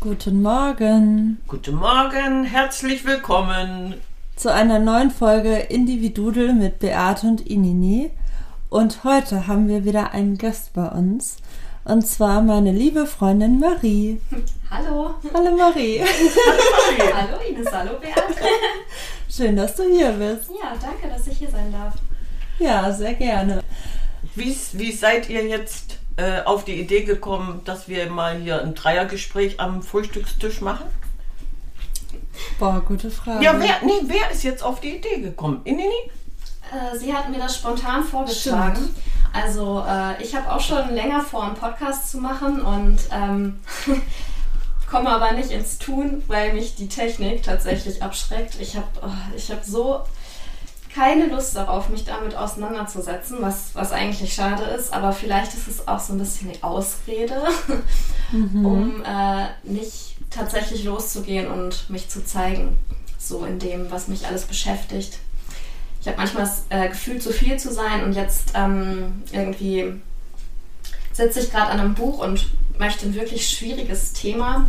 Guten Morgen Guten Morgen, herzlich willkommen. zu einer neuen Folge Individudel mit Beate und Inini. Und heute haben wir wieder einen Gast bei uns. Und zwar meine liebe Freundin Marie. Hallo. Hallo Marie. Hallo Ines, hallo Beate. Schön, dass du hier bist. Ja, danke, dass ich hier sein darf. Ja, sehr gerne. Wie, wie seid ihr jetzt äh, auf die Idee gekommen, dass wir mal hier ein Dreiergespräch am Frühstückstisch machen? Boah, gute Frage. Ja, wer, nee, wer ist jetzt auf die Idee gekommen? Inini? Äh, Sie hat mir das spontan vorgeschlagen. Stimmt. Also äh, ich habe auch schon länger vor, einen Podcast zu machen und ähm, komme aber nicht ins Tun, weil mich die Technik tatsächlich abschreckt. Ich habe oh, ich hab so keine Lust darauf, mich damit auseinanderzusetzen, was, was eigentlich schade ist, aber vielleicht ist es auch so ein bisschen die Ausrede, um äh, nicht tatsächlich loszugehen und mich zu zeigen, so in dem, was mich alles beschäftigt. Ich habe manchmal das äh, Gefühl, zu viel zu sein und jetzt ähm, irgendwie sitze ich gerade an einem Buch und möchte ein wirklich schwieriges Thema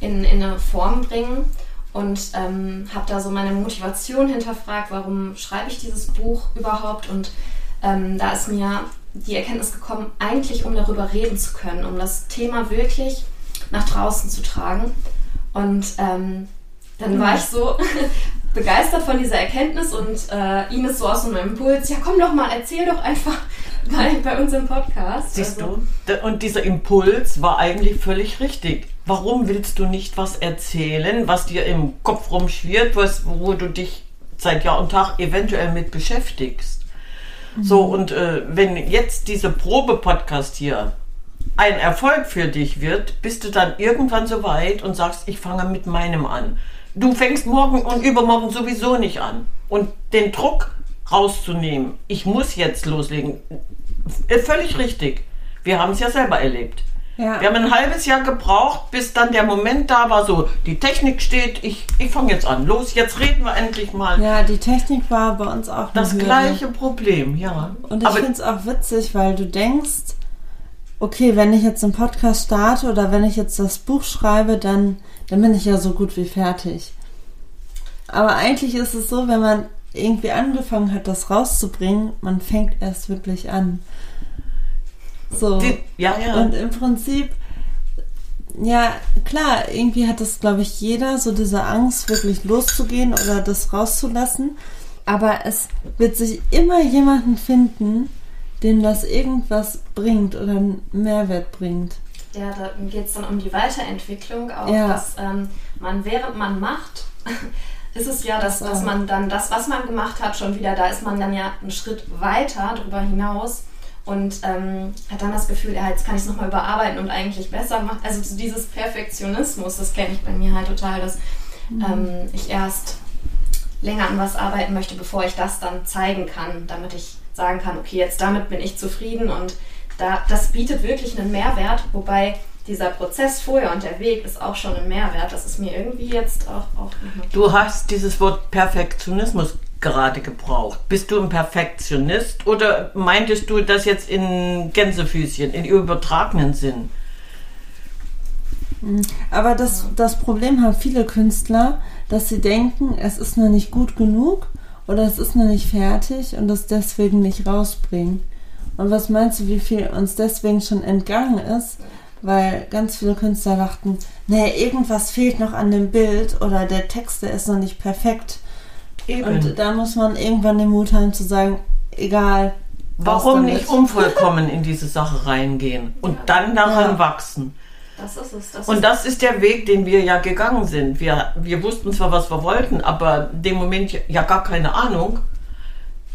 in, in eine Form bringen und ähm, habe da so meine Motivation hinterfragt, warum schreibe ich dieses Buch überhaupt und ähm, da ist mir die Erkenntnis gekommen, eigentlich um darüber reden zu können, um das Thema wirklich nach draußen zu tragen und ähm, dann war ich so begeistert von dieser Erkenntnis und äh, Ines so aus so einem Impuls, ja komm doch mal, erzähl doch einfach bei, bei uns im Podcast. Siehst Also, du? Und dieser Impuls war eigentlich völlig richtig. Warum willst du nicht was erzählen, was dir im Kopf rumschwirrt, was, wo du dich seit Jahr und Tag eventuell mit beschäftigst? So, und äh, wenn jetzt dieser Probe-Podcast hier ein Erfolg für dich wird, bist du dann irgendwann so weit und sagst, ich fange mit meinem an. Du fängst morgen und übermorgen sowieso nicht an. Und den Druck rauszunehmen, ich muss jetzt loslegen, äh, völlig richtig. Wir haben es ja selber erlebt. Ja. Wir haben ein halbes Jahr gebraucht, bis dann der Moment da war, so die Technik steht, ich, ich fange jetzt an. Los, jetzt reden wir endlich mal. Ja, die Technik war bei uns auch Das gleiche Problem, ja. Und ich finde es auch witzig, weil du denkst, okay, wenn ich jetzt einen Podcast starte oder wenn ich jetzt das Buch schreibe, dann, dann bin ich ja so gut wie fertig. Aber eigentlich ist es so, wenn man irgendwie angefangen hat, das rauszubringen, man fängt erst wirklich an. So. die, ja, ja. Und im Prinzip, ja, klar, irgendwie hat das, glaube ich, jeder, so diese Angst, wirklich loszugehen oder das rauszulassen. Aber es wird sich immer jemanden finden, dem das irgendwas bringt oder einen Mehrwert bringt. Ja, da geht es dann um die Weiterentwicklung, auch Ja. dass ähm, man während man macht, ist es ja, dass, Das dass man dann das, was man gemacht hat, schon wieder, da ist man dann ja einen Schritt weiter darüber hinaus und ähm, hat dann das Gefühl, ja, jetzt kann ich es nochmal überarbeiten und eigentlich besser machen. Also so dieses Perfektionismus, das kenne ich bei mir halt total, dass ähm, ich erst länger an was arbeiten möchte, bevor ich das dann zeigen kann, damit ich sagen kann, okay, jetzt damit bin ich zufrieden und da, das bietet wirklich einen Mehrwert, wobei dieser Prozess vorher und der Weg ist auch schon ein Mehrwert. Das ist mir irgendwie jetzt auch, auch. Du hast dieses Wort Perfektionismus gerade gebraucht. Bist du ein Perfektionist oder meintest du das jetzt in Gänsefüßchen, in übertragenen Sinn? Aber das, das Problem haben viele Künstler, dass sie denken, es ist noch nicht gut genug oder es ist noch nicht fertig und das deswegen nicht rausbringen. Und was meinst du, wie viel uns deswegen schon entgangen ist? Weil ganz viele Künstler dachten, nee, irgendwas fehlt noch an dem Bild oder der Text, der ist noch nicht perfekt. Eben. Und da muss man irgendwann den Mut haben zu sagen, egal. Warum nicht unvollkommen in diese Sache reingehen und dann daran Ja. wachsen? Das ist es. Das Und das ist der Weg, den wir ja gegangen sind. Wir, wir wussten zwar, was wir wollten, aber dem Moment ja gar keine Ahnung,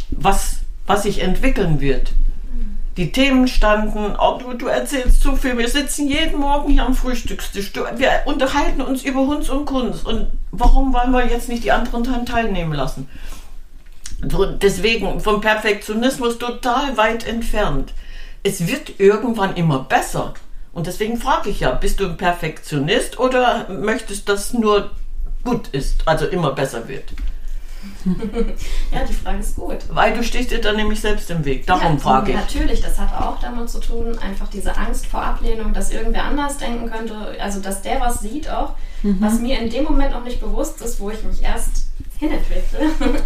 was, was sich entwickeln wird. Die Themen standen, oh, du, du erzählst zu viel, wir sitzen jeden Morgen hier am Frühstückstisch, du, wir unterhalten uns über Hunds und Kunst und warum wollen wir jetzt nicht die anderen daran teilnehmen lassen? So, deswegen vom Perfektionismus total weit entfernt. Es wird irgendwann immer besser. Und deswegen frage ich ja, bist du ein Perfektionist oder möchtest, dass nur gut ist, also immer besser wird? ja, die Frage ist gut. Weil du stehst dir dann nämlich selbst im Weg. Darum ja, frage ich. Natürlich, das hat auch damit zu tun, einfach diese Angst vor Ablehnung, dass irgendwer anders denken könnte, also dass der was sieht auch, mhm. was mir in dem Moment noch nicht bewusst ist, wo ich mich erst hinentwickle.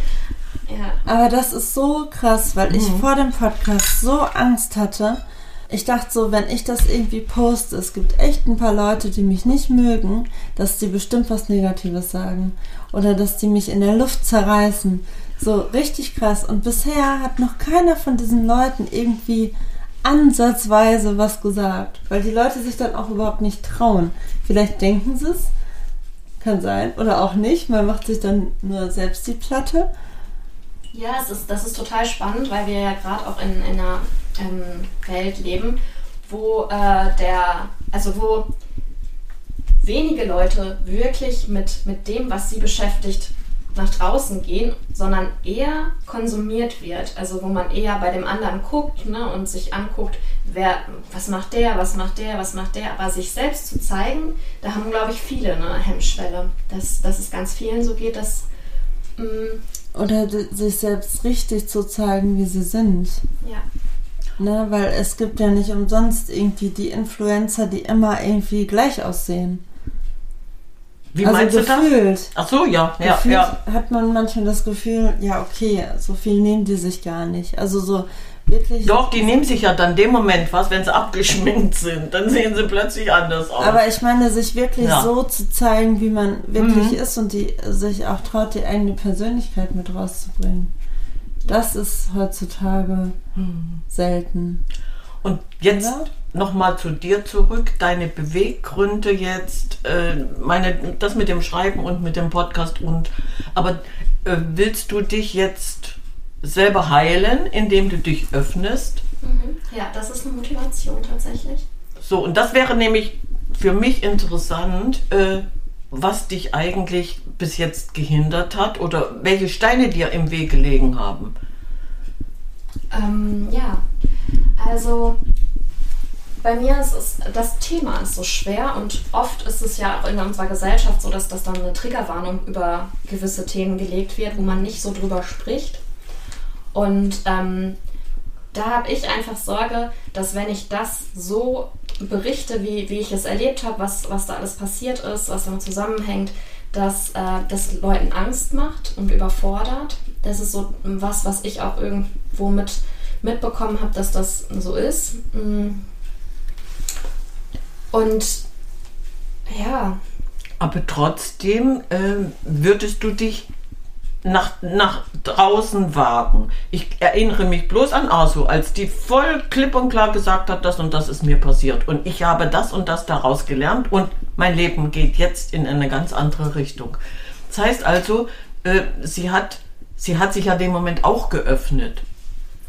ja. Aber das ist so krass, weil mhm. ich vor dem Podcast so Angst hatte, ich dachte so, wenn ich das irgendwie poste, es gibt echt ein paar Leute, die mich nicht mögen, dass die bestimmt was Negatives sagen. Oder dass die mich in der Luft zerreißen. So richtig krass. Und bisher hat noch keiner von diesen Leuten irgendwie ansatzweise was gesagt. Weil die Leute sich dann auch überhaupt nicht trauen. Vielleicht denken sie es. Kann sein. Oder auch nicht. Man macht sich dann nur selbst die Platte. Ja, es ist, das ist total spannend, weil wir ja gerade auch in, in einer ähm, Welt leben, wo äh, der, also wo wenige Leute wirklich mit, mit dem, was sie beschäftigt, nach draußen gehen, sondern eher konsumiert wird. Also wo man eher bei dem anderen guckt ne, und sich anguckt, wer, was macht der, was macht der, was macht der. Aber sich selbst zu zeigen, da haben, glaube ich, viele eine Hemmschwelle. Dass, dass es ganz vielen so geht, dass. Mh, mm, Oder sich selbst richtig zu zeigen, wie sie sind. Ja. Ne, weil es gibt ja nicht umsonst irgendwie die Influencer, die immer irgendwie gleich aussehen. Wie also meinst gefühlt, du das? Ach so, ja, ja, ja. Hat man manchmal das Gefühl, ja, okay, so viel nehmen die sich gar nicht. Also so wirklich. Doch, die nehmen sich ja dann dem Moment was, wenn sie abgeschminkt sind. Dann sehen sie plötzlich anders aus. Aber ich meine, sich wirklich ja. so zu zeigen, wie man wirklich mhm. ist und die sich auch traut, die eigene Persönlichkeit mit rauszubringen. Das ist heutzutage hm. selten. Und jetzt nochmal zu dir zurück, deine Beweggründe jetzt, äh, meine, das mit dem Schreiben und mit dem Podcast und, aber äh, willst du dich jetzt selber heilen, indem du dich öffnest? Mhm. Ja, das ist eine Motivation tatsächlich. So, und das wäre nämlich für mich interessant, äh, was dich eigentlich bis jetzt gehindert hat oder welche Steine dir im Weg gelegen haben? Ähm, ja, also bei mir ist es, das Thema ist so schwer und oft ist es ja auch in unserer Gesellschaft so, dass das dann eine Triggerwarnung über gewisse Themen gelegt wird, wo man nicht so drüber spricht. Und ähm, da habe ich einfach Sorge, dass wenn ich das so berichte, wie, wie ich es erlebt habe, was, was da alles passiert ist, was damit zusammenhängt, dass äh, das Leuten Angst macht und überfordert. Das ist so was, was ich auch irgendwo mit, mitbekommen habe, dass das so ist. Mm. Und ja. Aber trotzdem äh, würdest du dich nach, nach draußen wagen. Ich erinnere mich bloß an Asu, als die voll klipp und klar gesagt hat, das und das ist mir passiert. Und ich habe das und das daraus gelernt und mein Leben geht jetzt in eine ganz andere Richtung. Das heißt also, äh, sie, hat, sie hat sich ja dem Moment auch geöffnet.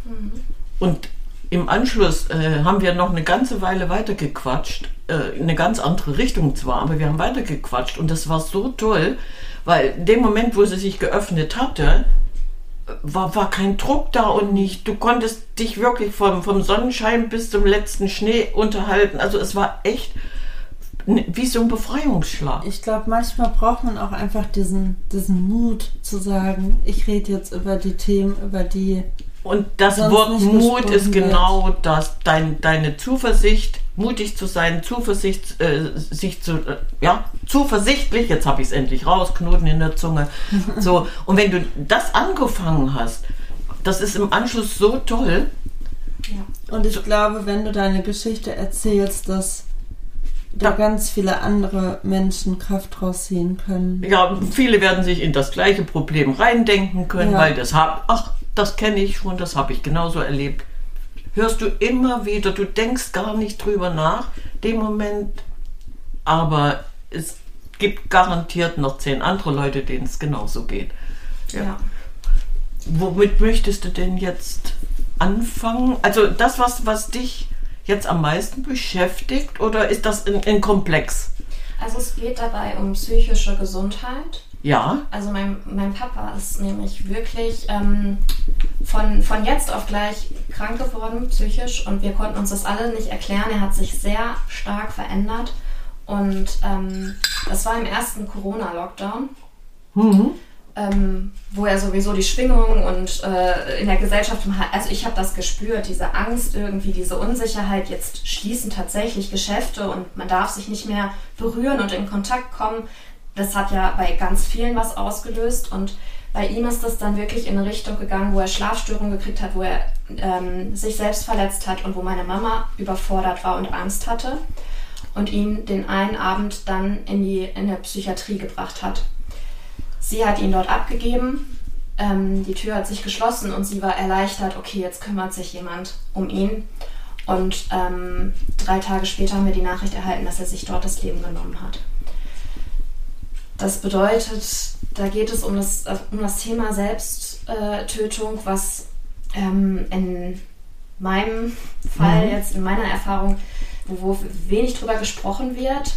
Mhm. Und im Anschluss äh, haben wir noch eine ganze Weile weitergequatscht, äh, eine ganz andere Richtung zwar, aber wir haben weitergequatscht und das war so toll, weil in dem Moment, wo sie sich geöffnet hatte, war, war kein Druck da und nicht. Du konntest dich wirklich vom, vom Sonnenschein bis zum letzten Schnee unterhalten. Also es war echt wie so ein Befreiungsschlag. Ich glaube, manchmal braucht man auch einfach diesen, diesen Mut zu sagen, ich rede jetzt über die Themen, über die. Und das Wort Mut ist genau das, dein, deine Zuversicht, mutig zu sein, Zuversicht, äh, sich zu, äh, ja, zuversichtlich, jetzt habe ich es endlich raus, Knoten in der Zunge. So, und wenn du das angefangen hast, das ist im Anschluss so toll. Ja. Und ich glaube, wenn du deine Geschichte erzählst, dass da ganz viele andere Menschen Kraft rausziehen können. Ja, viele werden sich in das gleiche Problem reindenken können, ja. weil das hab, ach, das kenne ich schon, das habe ich genauso erlebt hörst du immer wieder, du denkst gar nicht drüber nach, dem Moment, aber es gibt garantiert noch zehn andere Leute, denen es genauso geht. Ja. ja. Womit möchtest du denn jetzt anfangen? Also das, was, was dich jetzt am meisten beschäftigt oder ist das ein, ein Komplex? Also es geht dabei um psychische Gesundheit. Ja. Also mein, mein Papa ist nämlich wirklich ähm, von, von jetzt auf gleich krank geworden, psychisch, und wir konnten uns das alle nicht erklären. Er hat sich sehr stark verändert. Und ähm, das war im ersten Corona-Lockdown. Mhm. ähm, wo er sowieso die Schwingung und äh, in der Gesellschaft, also ich habe das gespürt, diese Angst irgendwie, diese Unsicherheit, jetzt schließen tatsächlich Geschäfte und man darf sich nicht mehr berühren und in Kontakt kommen. Das hat ja bei ganz vielen was ausgelöst und bei ihm ist das dann wirklich in eine Richtung gegangen, wo er Schlafstörungen gekriegt hat, wo er ähm, sich selbst verletzt hat und wo meine Mama überfordert war und Angst hatte und ihn den einen Abend dann in die in der Psychiatrie gebracht hat. Sie hat ihn dort abgegeben, ähm, die Tür hat sich geschlossen und sie war erleichtert, okay, jetzt kümmert sich jemand um ihn. Und ähm, drei Tage später haben wir die Nachricht erhalten, dass er sich dort das Leben genommen hat. Das bedeutet, da geht es um das, um das Thema Selbsttötung, was ähm, in meinem Fall, mhm. jetzt in meiner Erfahrung, wo, wo wenig drüber gesprochen wird.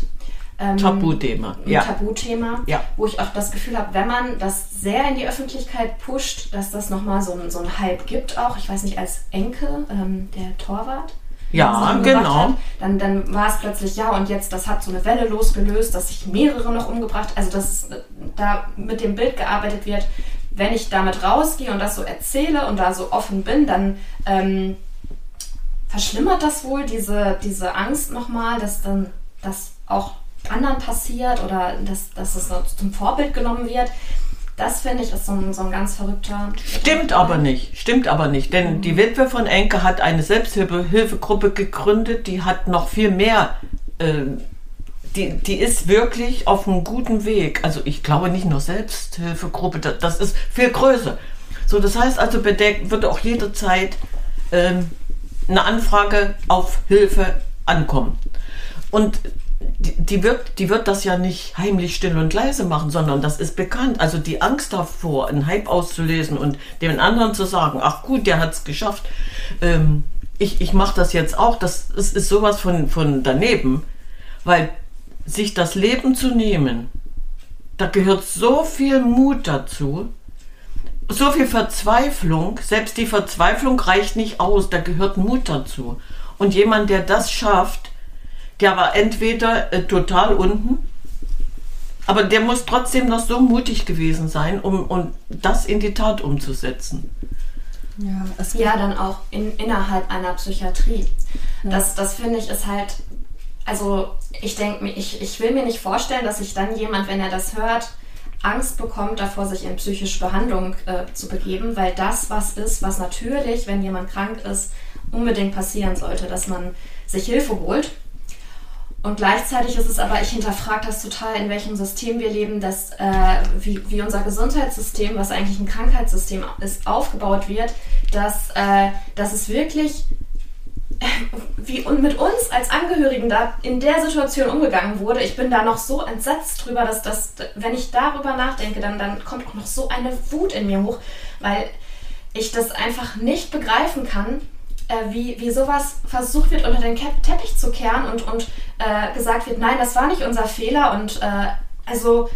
Ähm, Tabuthema. Ja. Tabuthema, ja. wo ich auch das Gefühl habe, wenn man das sehr in die Öffentlichkeit pusht, dass das nochmal so, so einen Hype gibt auch. Ich weiß nicht, als Enke, ähm, der Torwart, ja, genau. Hat, dann, dann war es plötzlich, ja, und jetzt, das hat so eine Welle losgelöst, dass sich mehrere noch umgebracht, also dass da mit dem Bild gearbeitet wird, wenn ich damit rausgehe und das so erzähle und da so offen bin, dann ähm, verschlimmert das wohl diese, diese Angst nochmal, dass dann das auch anderen passiert oder dass, dass es zum Vorbild genommen wird. Das finde ich ist so ein, so ein ganz verrückter. Stimmt aber nicht, stimmt aber nicht, denn mhm. die Witwe von Enke hat eine Selbsthilfegruppe gegründet, die hat noch viel mehr. Äh, die, die ist wirklich auf einem guten Weg. Also ich glaube nicht nur Selbsthilfegruppe, das, das ist viel größer. So, das heißt also, bedeckt wird auch jederzeit ähm, eine Anfrage auf Hilfe ankommen. Und die, die, wird, die wird das ja nicht heimlich still und leise machen, sondern das ist bekannt. Also die Angst davor, einen Hype auszulösen und den anderen zu sagen, ach gut, der hat es geschafft, ähm, ich, ich mache das jetzt auch, das ist, ist sowas von, von daneben. Weil sich das Leben zu nehmen, da gehört so viel Mut dazu, so viel Verzweiflung, selbst die Verzweiflung reicht nicht aus, da gehört Mut dazu. Und jemand, der das schafft, der war entweder äh, total unten, aber der muss trotzdem noch so mutig gewesen sein, um, um das in die Tat umzusetzen. Ja, es ja dann auch in, innerhalb einer Psychiatrie. Ja. Das, das finde ich ist halt, also ich denke mir, ich, ich will mir nicht vorstellen, dass sich dann jemand, wenn er das hört, Angst bekommt davor, sich in psychische Behandlung äh, zu begeben, weil das was ist, was natürlich, wenn jemand krank ist, unbedingt passieren sollte, dass man sich Hilfe holt und gleichzeitig ist es aber, ich hinterfrage das total, in welchem System wir leben, dass äh, wie, wie unser Gesundheitssystem, was eigentlich ein Krankheitssystem ist, aufgebaut wird, dass, äh, dass es wirklich wie mit uns als Angehörigen da in der Situation umgegangen wurde. Ich bin da noch so entsetzt drüber, dass das, wenn ich darüber nachdenke, dann, dann kommt auch noch so eine Wut in mir hoch, weil ich das einfach nicht begreifen kann, äh, wie, wie sowas versucht wird, unter den Teppich zu kehren und, und äh, gesagt wird, nein, das war nicht unser Fehler und äh, also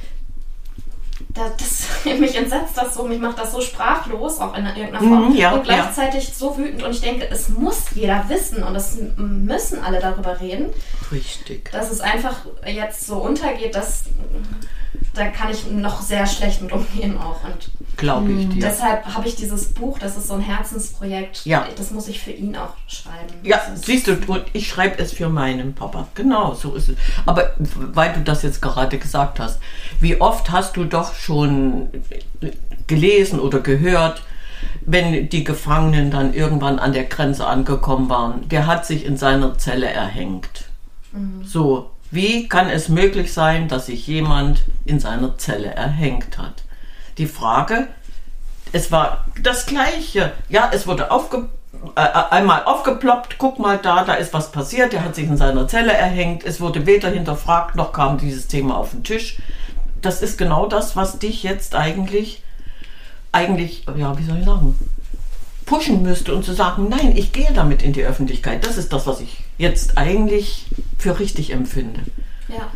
da, das, mich entsetzt das so, mich macht das so sprachlos, auch in irgendeiner Form. Mm, ja, und gleichzeitig ja. so wütend. Und ich denke, es muss jeder wissen und es müssen alle darüber reden. Richtig. Dass es einfach jetzt so untergeht, dass da kann ich noch sehr schlecht mit umgehen auch. Und Glaube ich dir. Deshalb habe ich dieses Buch, das ist so ein Herzensprojekt. Ja. Das muss ich für ihn auch schreiben. Ja, siehst du, ich schreibe es für meinen Papa. Genau, so ist es. Aber weil du das jetzt gerade gesagt hast, wie oft hast du doch schon gelesen oder gehört, wenn die Gefangenen dann irgendwann an der Grenze angekommen waren, der hat sich in seiner Zelle erhängt. Mhm. So, wie kann es möglich sein, dass sich jemand in seiner Zelle erhängt hat? Die Frage, es war das Gleiche. Ja, es wurde aufge, äh, einmal aufgeploppt, guck mal da, da ist was passiert, er hat sich in seiner Zelle erhängt, es wurde weder hinterfragt, noch kam dieses Thema auf den Tisch. Das ist genau das, was dich jetzt eigentlich, eigentlich, ja, wie soll ich sagen, pushen müsste und zu sagen, nein, ich gehe damit in die Öffentlichkeit. Das ist das, was ich jetzt eigentlich für richtig empfinde. Ja.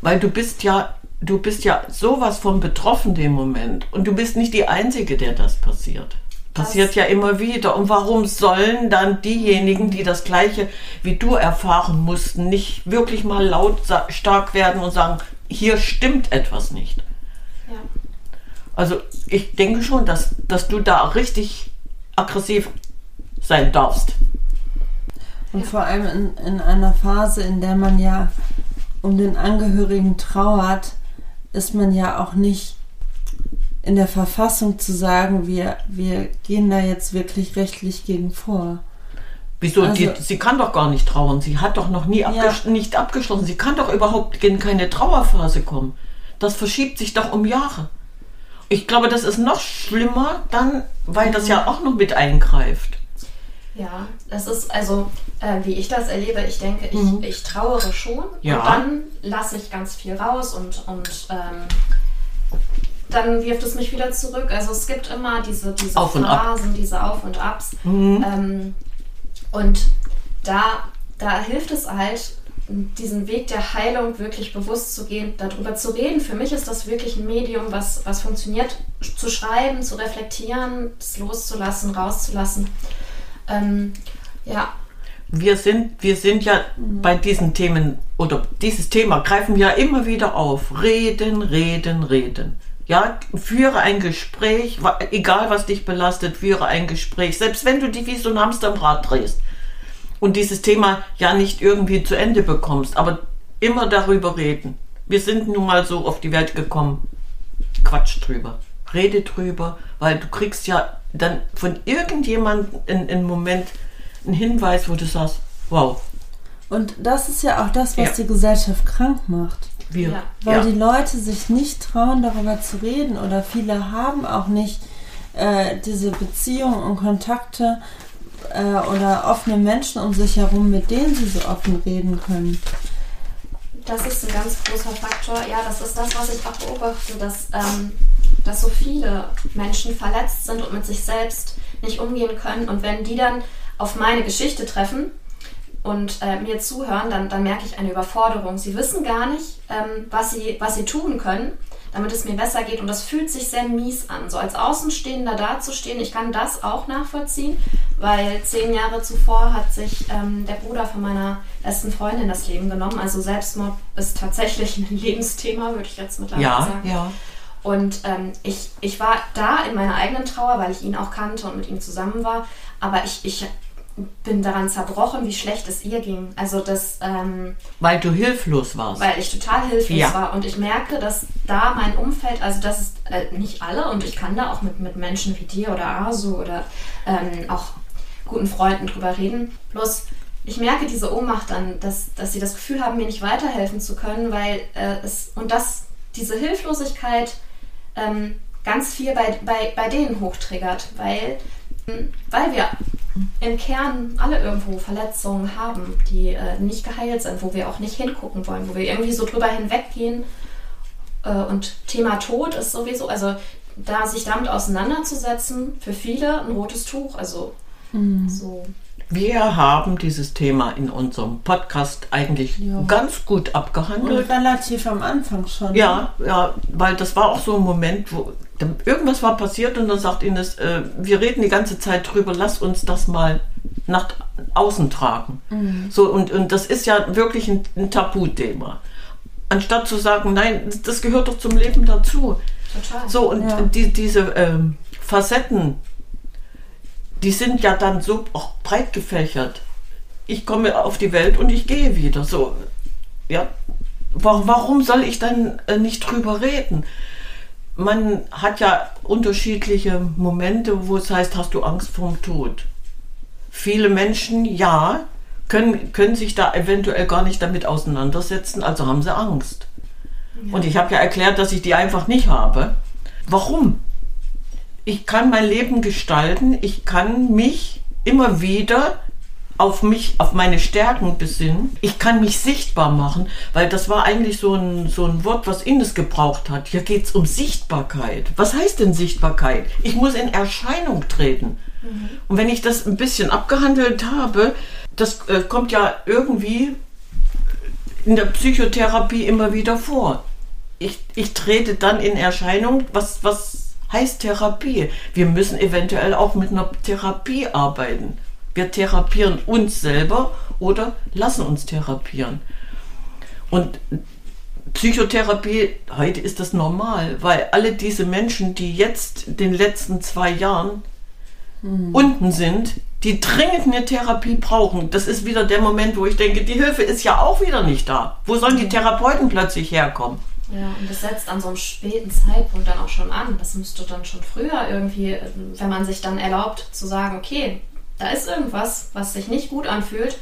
Weil du bist ja, du bist ja sowas von betroffen im Moment und du bist nicht die Einzige, der das passiert. Passiert das ja immer wieder. Und warum sollen dann diejenigen, die das Gleiche wie du erfahren mussten, nicht wirklich mal laut stark werden und sagen, hier stimmt etwas nicht? Ja. Also ich denke schon, dass, dass du da richtig aggressiv sein darfst. Und vor allem in, in einer Phase, in der man ja um den Angehörigen trauert, ist man ja auch nicht in der Verfassung zu sagen, wir, wir gehen da jetzt wirklich rechtlich gegen vor. Wieso? Also- die, sie kann doch gar nicht trauern. Sie hat doch noch nie abgesch nicht abgeschlossen. Sie kann doch überhaupt in keine Trauerphase kommen. Das verschiebt sich doch um Jahre. Ich glaube, das ist noch schlimmer dann, weil das ja auch noch mit eingreift. Ja, das ist also, äh, wie ich das erlebe, ich denke, ich, Mhm. ich trauere schon Ja. und dann lasse ich ganz viel raus und, und ähm, dann wirft es mich wieder zurück. Also es gibt immer diese, diese Auf. Phasen, diese Auf und Abs. Mhm. Ähm, und da, da hilft es halt, diesen Weg der Heilung wirklich bewusst zu gehen, darüber zu reden. Für mich ist das wirklich ein Medium, was, was funktioniert, zu schreiben, zu reflektieren, es loszulassen, rauszulassen. Ähm, ja, Wir sind, wir sind ja bei diesen Themen oder dieses Thema greifen wir ja immer wieder auf. Reden, reden, reden. Ja, führe ein Gespräch, egal was dich belastet, führe ein Gespräch. Selbst wenn du dich wie so ein Hamster im Rad drehst und dieses Thema ja nicht irgendwie zu Ende bekommst, aber immer darüber reden. Wir sind nun mal so auf die Welt gekommen. Quatsch drüber. Rede drüber, weil du kriegst ja dann von irgendjemandem in, in Moment einen Hinweis, wo du sagst, wow, Und das ist ja auch das, was Ja. die Gesellschaft krank macht. wir. Ja. Weil ja. die Leute sich nicht trauen, darüber zu reden oder viele haben auch nicht äh, diese Beziehungen und Kontakte äh, oder offene Menschen um sich herum, mit denen sie so offen reden können. Das ist ein ganz großer Faktor. Ja, das ist das, was ich auch beobachte, dass, ähm, dass so viele Menschen verletzt sind und mit sich selbst nicht umgehen können. Und wenn die dann auf meine Geschichte treffen und äh, mir zuhören, dann, dann merke ich eine Überforderung. Sie wissen gar nicht, ähm, was, sie, was sie tun können, damit es mir besser geht. Und das fühlt sich sehr mies an, so als Außenstehender dazustehen. Ich kann das auch nachvollziehen, weil zehn Jahre zuvor hat sich ähm, der Bruder von meiner besten Freundin das Leben genommen. Also Selbstmord ist tatsächlich ein Lebensthema, würde ich jetzt mittlerweile Ja, sagen. ja. Und ähm, ich, ich war da in meiner eigenen Trauer, weil ich ihn auch kannte und mit ihm zusammen war. Aber ich, ich bin daran zerbrochen, wie schlecht es ihr ging. Also das, ähm, Weil du hilflos warst. weil ich total hilflos Ja. war. Und ich merke, dass da mein Umfeld, also das ist äh, nicht alle und ich kann da auch mit, mit Menschen wie dir oder Asu oder ähm, auch guten Freunden drüber reden. Bloß ich merke diese Ohnmacht dann, dass, dass sie das Gefühl haben, mir nicht weiterhelfen zu können, weil äh, es und das, diese Hilflosigkeit ähm, ganz viel bei, bei, bei denen hochtriggert, weil, weil wir im Kern alle irgendwo Verletzungen haben, die äh, nicht geheilt sind, wo wir auch nicht hingucken wollen, wo wir irgendwie so drüber hinweggehen. Äh, und Thema Tod ist sowieso, also da sich damit auseinanderzusetzen, für viele ein rotes Tuch. Also so. Wir haben dieses Thema in unserem Podcast eigentlich Ja. ganz gut Und abgehandelt. relativ am Anfang schon. Ja, ja, weil das war auch so ein Moment, wo irgendwas war passiert und dann sagt Ines, äh, wir reden die ganze Zeit drüber, lass uns das mal nach außen tragen. So, und, und das ist ja wirklich ein, ein Tabuthema. Anstatt zu sagen, nein, das gehört doch zum Leben dazu. Total. So, und Ja. die, diese ähm, Facetten, die sind ja dann so auch breit gefächert. Ich komme auf die Welt und ich gehe wieder. So, ja. Wa- Warum soll ich dann äh, nicht drüber reden? Man hat ja unterschiedliche Momente, wo es heißt, hast du Angst vorm Tod? Viele Menschen, ja, können, können sich da eventuell gar nicht damit auseinandersetzen, also haben sie Angst. Und ich habe ja erklärt, dass ich die einfach nicht habe. Warum? Ich kann mein Leben gestalten, ich kann mich immer wieder auf mich, auf meine Stärken besinnen. Ich kann mich sichtbar machen, weil das war eigentlich so ein, so ein Wort, was Ines gebraucht hat. Hier geht es um Sichtbarkeit. Was heißt denn Sichtbarkeit? Ich muss in Erscheinung treten. Und wenn ich das ein bisschen abgehandelt habe, das äh, kommt ja irgendwie in der Psychotherapie immer wieder vor. Ich, ich trete dann in Erscheinung, was, was heißt Therapie? Wir müssen eventuell auch mit einer Therapie arbeiten. Wir therapieren uns selber oder lassen uns therapieren. Und Psychotherapie, heute ist das normal, weil alle diese Menschen, die jetzt in den letzten zwei Jahren unten sind, die dringend eine Therapie brauchen. Das ist wieder der Moment, wo ich denke, die Hilfe ist ja auch wieder nicht da. Wo sollen die Therapeuten plötzlich herkommen? Ja, und das setzt an so einem späten Zeitpunkt dann auch schon an. Das müsste dann schon früher irgendwie, wenn man sich dann erlaubt zu sagen, okay, da ist irgendwas, was sich nicht gut anfühlt,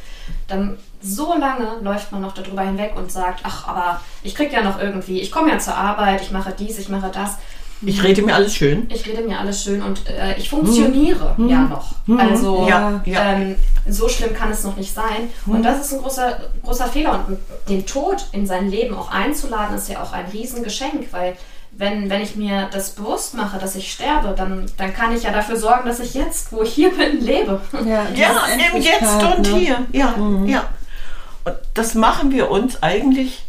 dann so lange läuft man noch darüber hinweg und sagt, ach, aber ich krieg ja noch irgendwie, ich komme ja zur Arbeit, ich mache dies, ich mache das. Ich rede mir alles schön. Ich rede mir alles schön und äh, ich funktioniere ja noch. Also Ja, ja. Ähm, so schlimm kann es noch nicht sein. Und das ist ein großer, großer Fehler. Und den Tod in sein Leben auch einzuladen, ist ja auch ein Riesengeschenk, weil wenn, wenn ich mir das bewusst mache, dass ich sterbe, dann, dann kann ich ja dafür sorgen, dass ich jetzt, wo ich hier bin, lebe. Ja, Ja, im Jetzt und ne? hier. Ja, ja. Und das machen wir uns eigentlich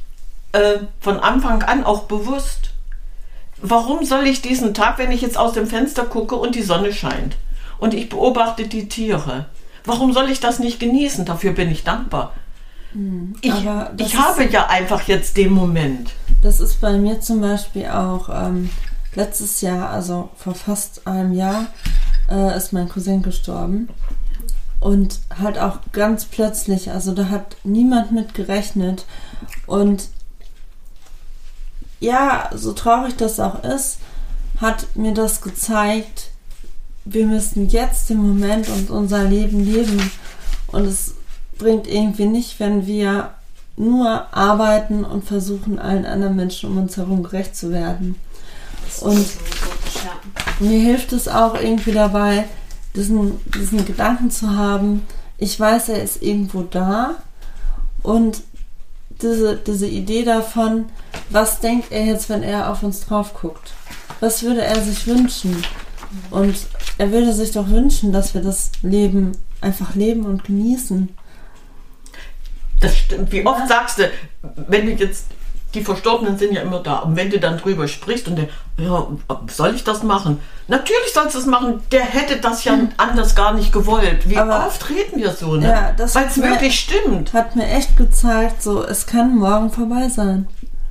äh, von Anfang an auch bewusst. Warum soll ich diesen Tag, wenn ich jetzt aus dem Fenster gucke und die Sonne scheint und ich beobachte die Tiere, warum soll ich das nicht genießen? Dafür bin ich dankbar. Ich, das ich ist- habe ja einfach jetzt den Moment. Das ist bei mir zum Beispiel auch ähm, letztes Jahr, also vor fast einem Jahr, äh, ist mein Cousin gestorben. Und halt auch ganz plötzlich, also da hat niemand mit gerechnet. Und ja, so traurig das auch ist, hat mir das gezeigt, wir müssen jetzt im Moment und unser Leben leben. Und es bringt irgendwie nicht, wenn wir nur arbeiten und versuchen, allen anderen Menschen um uns herum gerecht zu werden. Und mir hilft es auch irgendwie dabei, diesen, diesen Gedanken zu haben, ich weiß, er ist irgendwo da und diese, diese Idee davon, was denkt er jetzt, wenn er auf uns drauf guckt? Was würde er sich wünschen? Und er würde sich doch wünschen, dass wir das Leben einfach leben und genießen. Das stimmt. Wie oft sagst du, wenn du jetzt, die Verstorbenen sind ja immer da, und wenn du dann drüber sprichst und der, ja, soll ich das machen? Natürlich sollst du es machen. Der hätte das ja anders gar nicht gewollt. Wie Hm. Aber- oft reden wir so, ne? Ja, das Weil es wirklich stimmt. Hat mir echt gezeigt, so, es kann morgen vorbei sein.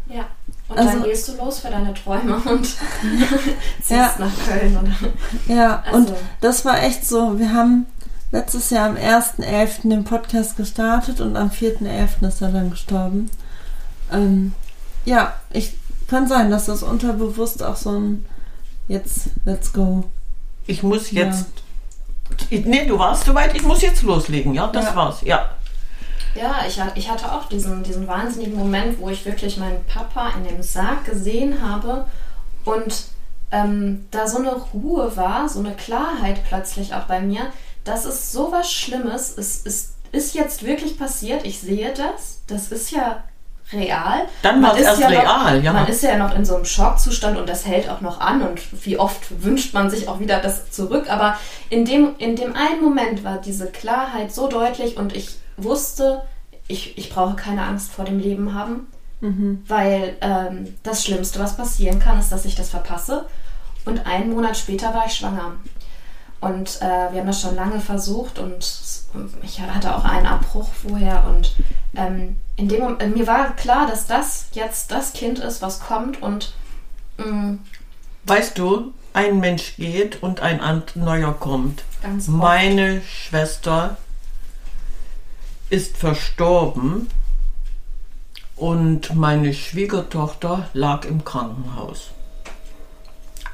ja. Und Also- dann gehst du los für deine Träume und ziehst Ja. nach Köln. Oder? Ja, Also- und das war echt so, wir haben letztes Jahr am 1.11. den Podcast gestartet und am 4.11. ist er dann gestorben. Ähm, ja, ich kann sein, dass das unterbewusst auch so ein jetzt, let's go. Ich muss jetzt. Nee, du warst soweit, ich muss jetzt loslegen, ja, das Ja. war's, ja. Ja, ich, ich hatte auch diesen, diesen wahnsinnigen Moment, wo ich wirklich meinen Papa in dem Sarg gesehen habe und ähm, da so eine Ruhe war, so eine Klarheit plötzlich auch bei mir. Das ist so was Schlimmes. Es ist, ist jetzt wirklich passiert. Ich sehe das. Das ist ja real. Dann war's ist erst ja real, noch, ja. Man ist ja noch in so einem Schockzustand und das hält auch noch an und wie oft wünscht man sich auch wieder das zurück. Aber in dem, in dem einen Moment war diese Klarheit so deutlich und ich wusste, ich, ich brauche keine Angst vor dem Leben haben, weil ähm, das Schlimmste, was passieren kann, ist, dass ich das verpasse. Und einen Monat später war ich schwanger. Und äh, wir haben das schon lange versucht und ich hatte auch einen Abbruch vorher. Und ähm, in dem Moment, mir war klar, dass das jetzt das Kind ist, was kommt. Und mm, Weißt du, ein Mensch geht und ein neuer kommt. ganz oft. Meine Schwester ist verstorben und meine Schwiegertochter lag im Krankenhaus.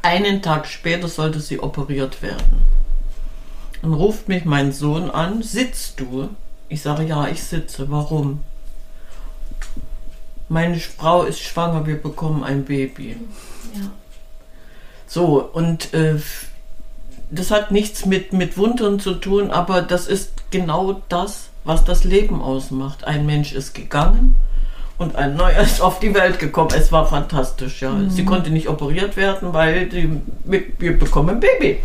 Einen Tag später sollte sie operiert werden. Dann ruft mich mein Sohn an, sitzt du? Ich sage, ja, ich sitze. Warum? Meine Frau ist schwanger, wir bekommen ein Baby. Ja. So, und äh, das hat nichts mit, mit Wundern zu tun, aber das ist genau das, was das Leben ausmacht. Ein Mensch ist gegangen und ein neuer ist auf die Welt gekommen. Es war fantastisch, ja. Sie konnte nicht operiert werden, weil die, wir, wir bekommen ein Baby.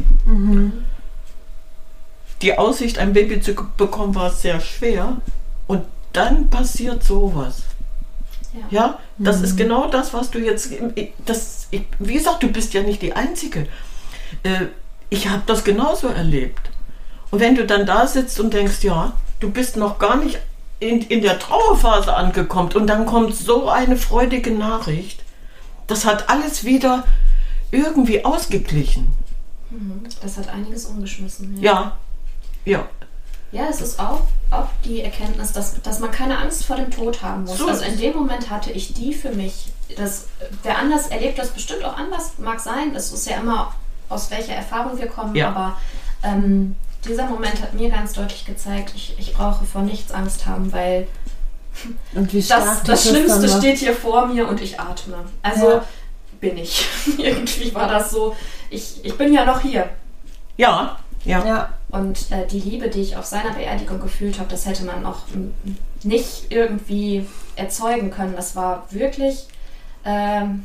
Die Aussicht, ein Baby zu bekommen, war sehr schwer. Und dann passiert sowas. Ja. Ja, das ist genau das, was du jetzt. Das, ich, wie gesagt, du bist ja nicht die Einzige. Äh, Ich habe das genauso erlebt. Und wenn du dann da sitzt und denkst, ja, du bist noch gar nicht in, in der Trauerphase angekommen und dann kommt so eine freudige Nachricht. Das hat alles wieder irgendwie ausgeglichen. Mhm. Das hat einiges umgeschmissen. Ja, ja. Ja, es ist auch, auch die Erkenntnis, dass, dass man keine Angst vor dem Tod haben muss. So also in dem Moment hatte ich die für mich. Das, wer anders erlebt das bestimmt auch anders, mag sein. Es ist ja immer, aus welcher Erfahrung wir kommen, Ja. aber ähm, dieser Moment hat mir ganz deutlich gezeigt, ich, ich brauche vor nichts Angst haben, weil Und wie das, das Schlimmste steht hier vor mir und ich atme. Also Ja. bin ich. Irgendwie war das so, ich, ich bin ja noch hier. Ja, ja. Ja, Und äh, die Liebe, die ich auf seiner Beerdigung gefühlt habe, das hätte man auch nicht irgendwie erzeugen können. Das war wirklich, ähm,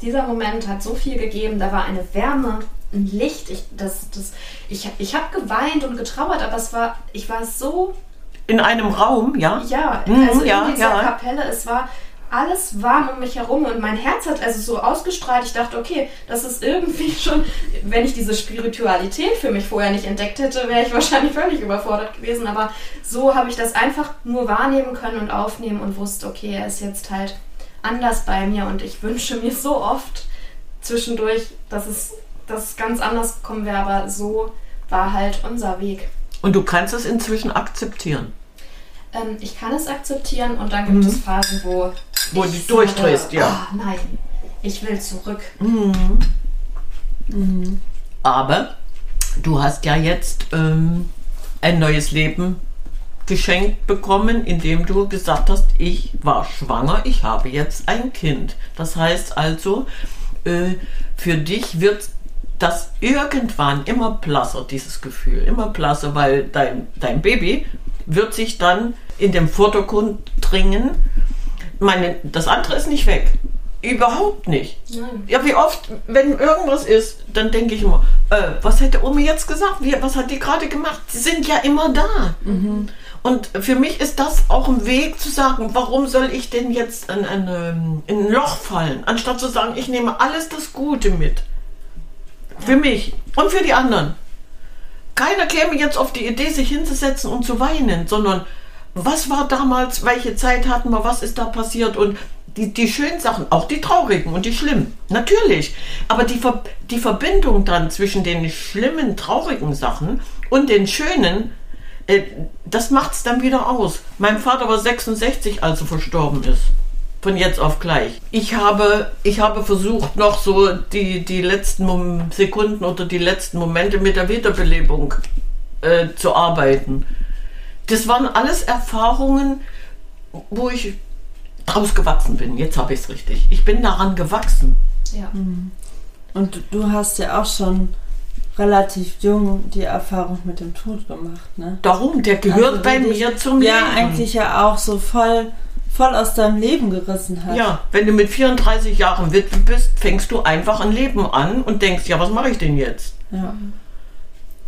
dieser Moment hat so viel gegeben. Da war eine Wärme, ein Licht. Ich, das, das, ich, ich habe geweint und getrauert, aber es war, ich war so In einem Raum, ja. ja, Mhm, also ja, in dieser ja. Kapelle, es war alles warm um mich herum und mein Herz hat also so ausgestrahlt. Ich dachte, okay, das ist irgendwie schon, wenn ich diese Spiritualität für mich vorher nicht entdeckt hätte, wäre ich wahrscheinlich völlig überfordert gewesen. Aber so habe ich das einfach nur wahrnehmen können und aufnehmen und wusste, okay, er ist jetzt halt anders bei mir und ich wünsche mir so oft zwischendurch, dass es, dass es ganz anders kommen wäre, aber so war halt unser Weg. Und du kannst es inzwischen akzeptieren. Ähm, ich kann es akzeptieren und dann gibt es Phasen, wo, Wo du durchdrehst, sage, ja. "Ah, nein, ich will zurück. Aber du hast ja jetzt ähm, ein neues Leben geschenkt bekommen, indem du gesagt hast, ich war schwanger, ich habe jetzt ein Kind. Das heißt also, äh, für dich wird das irgendwann immer blasser, dieses Gefühl, immer blasser, weil dein, dein Baby wird sich dann in den Vordergrund dringen. Meine, das andere ist nicht weg. Überhaupt nicht. Nein. Ja, wie oft, wenn irgendwas ist, dann denke ich immer, äh, was hätte Omi jetzt gesagt? Wie, was hat die gerade gemacht? Sie sind ja immer da. Und für mich ist das auch ein Weg zu sagen, warum soll ich denn jetzt in, eine, in ein Loch fallen, anstatt zu sagen, ich nehme alles das Gute mit. Für mich und für die anderen. Keiner käme jetzt auf die Idee, sich hinzusetzen und zu weinen, sondern was war damals, welche Zeit hatten wir, was ist da passiert und die, die schönen Sachen, auch die traurigen und die schlimmen, natürlich. Aber die, Ver, die Verbindung dann zwischen den schlimmen, traurigen Sachen und den schönen, äh, das es dann wieder aus. Mein Vater war 66, als er verstorben ist. Von jetzt auf gleich. Ich habe, ich habe versucht, noch so die, die letzten Mom- Sekunden oder die letzten Momente mit der Wiederbelebung äh, zu arbeiten. Das waren alles Erfahrungen, wo ich draus gewachsen bin. Jetzt habe ich es richtig. Ich bin daran gewachsen. Ja. und du hast ja auch schon relativ jung die Erfahrung mit dem Tod gemacht, ne? Darum, der gehört Also, bei mir zum ja, Leben. eigentlich ja auch so voll, voll aus deinem Leben gerissen hat. Ja, wenn du mit 34 Jahren Witwe bist, fängst du einfach ein Leben an und denkst, ja, was mache ich denn jetzt? Ja.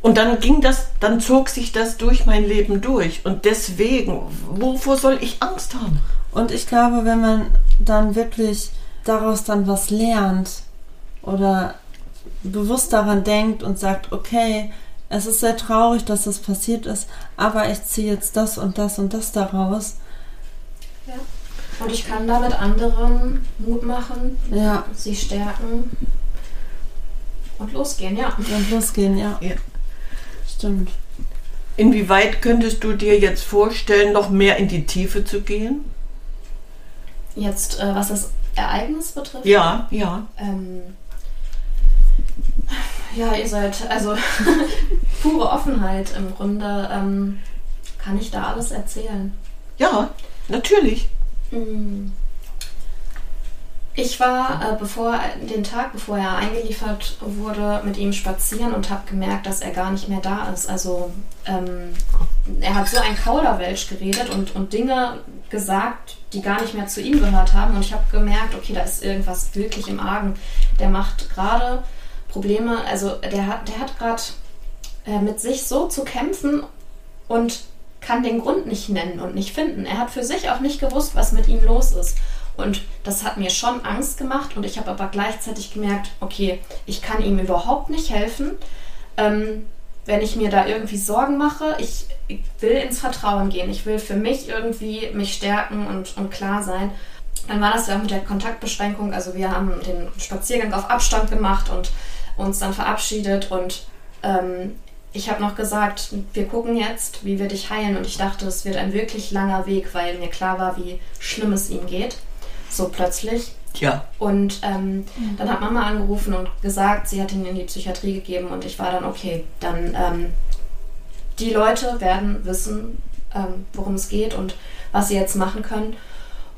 Und dann ging das, dann zog sich das durch mein Leben durch. Und deswegen, wovor soll ich Angst haben? Und ich glaube, wenn man dann wirklich daraus dann was lernt oder bewusst daran denkt und sagt, okay, es ist sehr traurig, dass das passiert ist, aber ich ziehe jetzt das und das und das daraus. Ja. Und ich kann damit anderen Mut machen, Ja, sie stärken und losgehen, ja. und losgehen, ja. Ja. Stimmt. Inwieweit könntest du dir jetzt vorstellen, noch mehr in die Tiefe zu gehen? Jetzt, äh, was das Ereignis betrifft. Ja, ja. Ähm, ja, ihr seid, also pure Offenheit im Grunde. Ähm, kann ich da alles erzählen? Ja, natürlich. Mm. Ich war, äh, bevor den Tag, bevor er eingeliefert wurde, mit ihm spazieren und habe gemerkt, dass er gar nicht mehr da ist. Also ähm, er hat so ein Kauderwelsch geredet und, und Dinge gesagt, die gar nicht mehr zu ihm gehört haben. Und ich habe gemerkt, okay, da ist irgendwas wirklich im Argen. Der macht gerade Probleme, also der hat, der hat gerade äh, mit sich so zu kämpfen und kann den Grund nicht nennen und nicht finden. Er hat für sich auch nicht gewusst, was mit ihm los ist. Und das hat mir schon Angst gemacht und ich habe aber gleichzeitig gemerkt, okay, ich kann ihm überhaupt nicht helfen. Ähm, wenn ich mir da irgendwie Sorgen mache, ich, ich will ins Vertrauen gehen. Ich will für mich irgendwie mich stärken und, und klar sein. Dann war das ja auch mit der Kontaktbeschränkung. Also wir haben den Spaziergang auf Abstand gemacht und uns dann verabschiedet und ähm, ich habe noch gesagt, wir gucken jetzt, wie wir dich heilen. Und ich dachte, es wird ein wirklich langer Weg, weil mir klar war, wie schlimm es ihm geht. So plötzlich. Ja. Und ähm, dann hat Mama angerufen und gesagt, sie hat ihn in die Psychiatrie gegeben. Und ich war dann, okay, dann ähm, die Leute werden wissen, ähm, worum es geht und was sie jetzt machen können.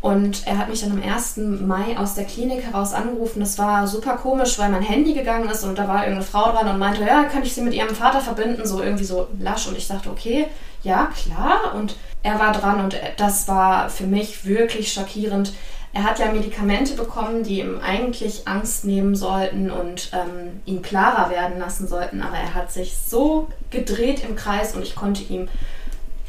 Und er hat mich dann am 1. Mai aus der Klinik heraus angerufen. Das war super komisch, weil mein Handy gegangen ist und da war irgendeine Frau dran und meinte, ja, kann ich sie mit ihrem Vater verbinden? So irgendwie so lasch. Und ich dachte, okay, ja, klar. Und er war dran und das war für mich wirklich schockierend. Er hat ja Medikamente bekommen, die ihm eigentlich Angst nehmen sollten und ähm, ihn klarer werden lassen sollten. Aber er hat sich so gedreht im Kreis und ich konnte ihm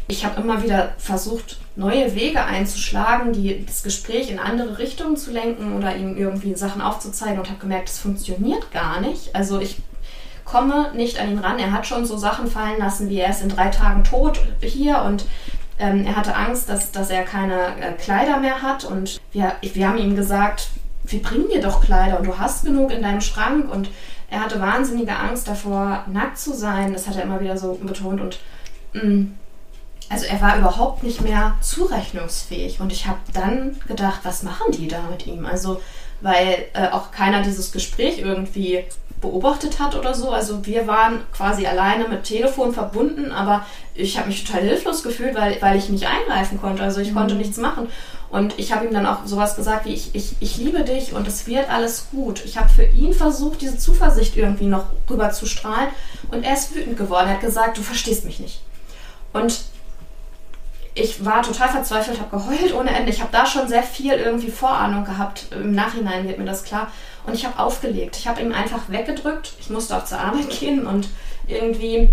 ich habe immer wieder versucht, neue Wege einzuschlagen, die, das Gespräch in andere Richtungen zu lenken oder ihm irgendwie Sachen aufzuzeigen und habe gemerkt, das funktioniert gar nicht. Also ich komme nicht an ihn ran. Er hat schon so Sachen fallen lassen, wie er ist in drei Tagen tot hier und ähm, er hatte Angst, dass, dass er keine äh, Kleider mehr hat und wir, wir haben ihm gesagt, wir bringen dir doch Kleider und du hast genug in deinem Schrank und er hatte wahnsinnige Angst davor, nackt zu sein. Das hat er immer wieder so betont und mh, mm, also er war überhaupt nicht mehr zurechnungsfähig. Und ich habe dann gedacht, was machen die da mit ihm? Also, weil äh, auch keiner dieses Gespräch irgendwie beobachtet hat oder so. Also wir waren quasi alleine mit Telefon verbunden, aber ich habe mich total hilflos gefühlt, weil, weil ich nicht eingreifen konnte. Also ich mhm. konnte nichts machen. Und ich habe ihm dann auch sowas gesagt wie, ich, ich, ich liebe dich und es wird alles gut. Ich habe für ihn versucht, diese Zuversicht irgendwie noch rüber zu strahlen. Und er ist wütend geworden. Er hat gesagt, du verstehst mich nicht. Und ich war total verzweifelt, habe geheult ohne Ende. Ich habe da schon sehr viel irgendwie Vorahnung gehabt. Im Nachhinein wird mir das klar. Und ich habe aufgelegt. Ich habe ihn einfach weggedrückt. Ich musste auch zur Arbeit gehen und irgendwie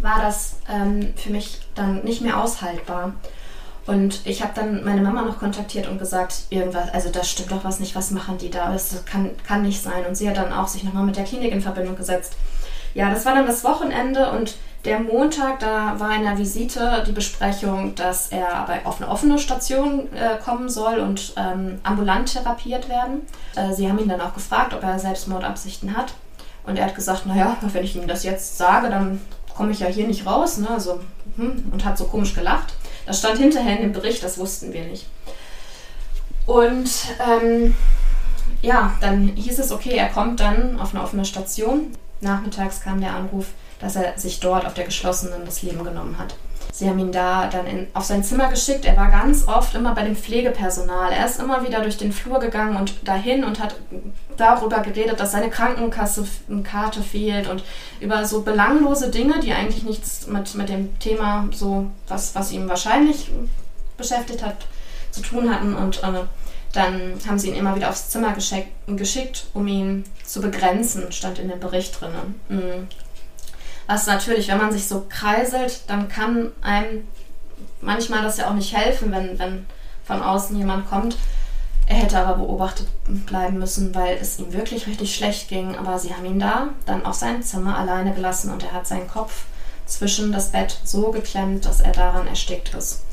war das ähm, für mich dann nicht mehr aushaltbar. Und ich habe dann meine Mama noch kontaktiert und gesagt, irgendwas, also da stimmt doch was nicht, was machen die da? Das kann, kann nicht sein. Und sie hat dann auch sich nochmal mit der Klinik in Verbindung gesetzt. Ja, das war dann das Wochenende und der Montag, da war in der Visite die Besprechung, dass er bei, auf eine offene Station äh, kommen soll und ähm, ambulant therapiert werden. Äh, sie haben ihn dann auch gefragt, ob er Selbstmordabsichten hat. Und er hat gesagt, naja, wenn ich ihm das jetzt sage, dann komme ich ja hier nicht raus. Ne? Also, hm, und hat so komisch gelacht. Das stand hinterher in dem Bericht, das wussten wir nicht. Und ähm, ja, dann hieß es, okay, er kommt dann auf eine offene Station. Nachmittags kam der Anruf, dass er sich dort auf der geschlossenen das Leben genommen hat. Sie haben ihn da dann in, auf sein Zimmer geschickt. Er war ganz oft immer bei dem Pflegepersonal. Er ist immer wieder durch den Flur gegangen und dahin und hat darüber geredet, dass seine Krankenkassekarte fehlt und über so belanglose Dinge, die eigentlich nichts mit, mit dem Thema, so was, was ihn wahrscheinlich beschäftigt hat, zu tun hatten. Und äh, dann haben sie ihn immer wieder aufs Zimmer geschickt, geschickt um ihn zu begrenzen, stand in dem Bericht drin. Was natürlich, wenn man sich so kreiselt, dann kann einem manchmal das ja auch nicht helfen, wenn, wenn von außen jemand kommt. Er hätte aber beobachtet bleiben müssen, weil es ihm wirklich richtig schlecht ging. Aber sie haben ihn da dann auf sein Zimmer alleine gelassen und er hat seinen Kopf zwischen das Bett so geklemmt, dass er daran erstickt ist.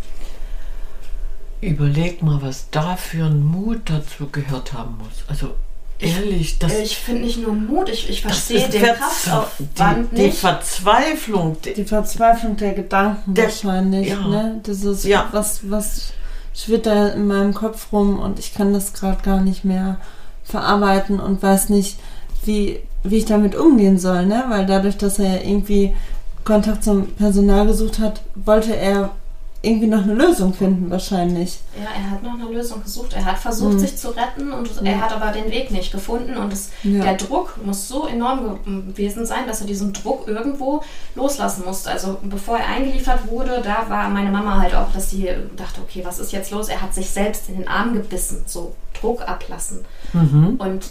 Überleg mal, was da für ein Mut dazu gehört haben muss. Also Ehrlich, das. Ich finde nicht nur Mut, ich, ich verstehe den Kraftaufwand die, die nicht. Verzweiflung. Die, die, Verzweiflung der Gedanken der, wahrscheinlich. Ja. Ne? Das ist ja. was, was schwirrt da in meinem Kopf rum und ich kann das gerade gar nicht mehr verarbeiten und weiß nicht, wie, wie ich damit umgehen soll, ne? Weil dadurch, dass er ja irgendwie Kontakt zum Personal gesucht hat, wollte er irgendwie noch eine Lösung finden, wahrscheinlich. Ja, er hat noch eine Lösung gesucht. Er hat versucht, mhm. sich zu retten und ja. er hat aber den Weg nicht gefunden. Und es, ja. der Druck muss so enorm gewesen sein, dass er diesen Druck irgendwo loslassen musste. Also bevor er eingeliefert wurde, da war meine Mama halt auch, dass sie dachte, okay, was ist jetzt los? Er hat sich selbst in den Arm gebissen, so Druck ablassen. Mhm. Und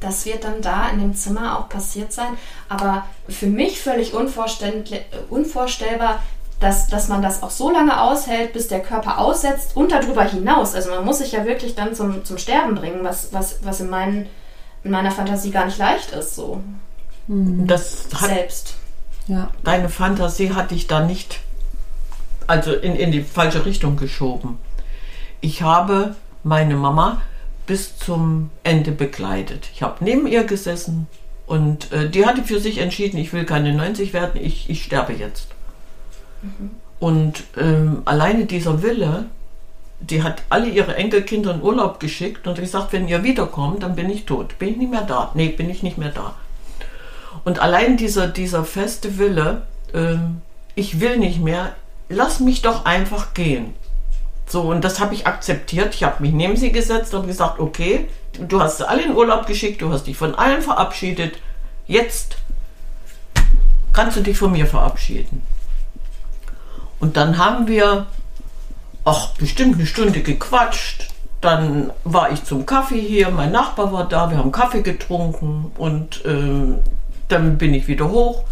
das wird dann da in dem Zimmer auch passiert sein. Aber für mich völlig unvorstellbar, dass, dass man das auch so lange aushält, bis der Körper aussetzt und darüber hinaus. Also man muss sich ja wirklich dann zum, zum Sterben bringen, was, was, was in, meinen, in meiner Fantasie gar nicht leicht ist. So. Mhm. Das hat, Selbst. Ja. Deine Fantasie hat dich da nicht, also in, in die falsche Richtung geschoben. Ich habe meine Mama bis zum Ende begleitet. Ich habe neben ihr gesessen und äh, die hatte für sich entschieden, ich will keine 90 werden, ich, ich sterbe jetzt. Und ähm, alleine dieser Wille, die hat alle ihre Enkelkinder in Urlaub geschickt und gesagt, wenn ihr wiederkommt, dann bin ich tot. Bin ich nicht mehr da? Nee, bin ich nicht mehr da. Und allein dieser, dieser feste Wille, ähm, ich will nicht mehr, lass mich doch einfach gehen. So, und das habe ich akzeptiert. Ich habe mich neben sie gesetzt und gesagt, okay, du hast alle in Urlaub geschickt, du hast dich von allen verabschiedet. Jetzt kannst du dich von mir verabschieden. Und dann haben wir, ach, bestimmt eine Stunde gequatscht. Dann war ich zum Kaffee hier, mein Nachbar war da, wir haben Kaffee getrunken und ähm, dann bin ich wieder hoch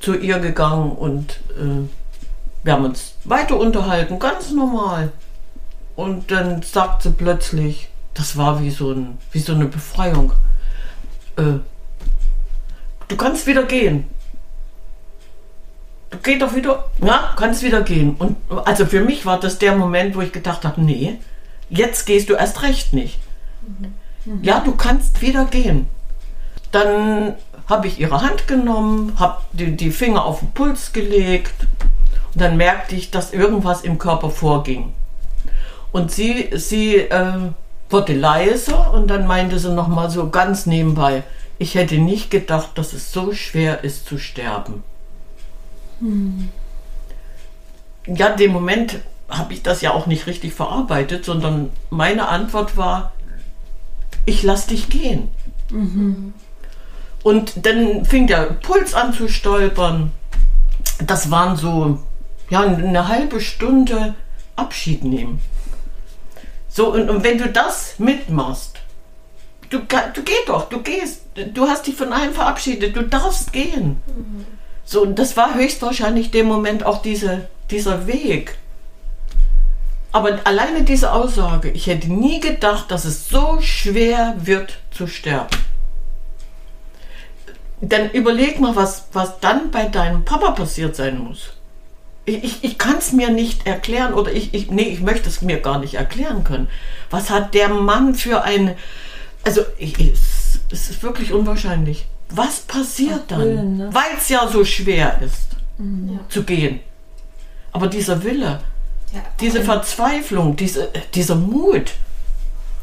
zu ihr gegangen und äh, wir haben uns weiter unterhalten, ganz normal. Und dann sagt sie plötzlich, das war wie so, ein, wie so eine Befreiung. Äh, du kannst wieder gehen. Du gehst doch wieder, ja, kannst wieder gehen. Und also für mich war das der Moment, wo ich gedacht habe, nee, jetzt gehst du erst recht nicht. Ja, du kannst wieder gehen. Dann habe ich ihre Hand genommen, habe die, die Finger auf den Puls gelegt und dann merkte ich, dass irgendwas im Körper vorging. Und sie, sie äh, wurde leise und dann meinte sie nochmal so ganz nebenbei, ich hätte nicht gedacht, dass es so schwer ist zu sterben. Ja, in dem Moment habe ich das ja auch nicht richtig verarbeitet, sondern meine Antwort war, ich lass dich gehen. Und dann fing der Puls an zu stolpern. Das waren so, ja, eine halbe Stunde Abschied nehmen. So, und, und wenn du das mitmachst, du, du geh doch, du gehst, du hast dich von allen verabschiedet, du darfst gehen. So, und das war höchstwahrscheinlich dem Moment auch diese, dieser Weg. Aber alleine diese Aussage, ich hätte nie gedacht, dass es so schwer wird zu sterben. Dann überleg mal, was, was dann bei deinem Papa passiert sein muss. Ich, ich, ich kann es mir nicht erklären oder ich, ich, nee, ich möchte es mir gar nicht erklären können. Was hat der Mann für eine, also es, es ist wirklich unwahrscheinlich. Was passiert dann? Willen, ne? Weil es ja so schwer ist Ja. zu gehen. Aber dieser Wille, Ja, diese Verzweiflung, diese, dieser Mut,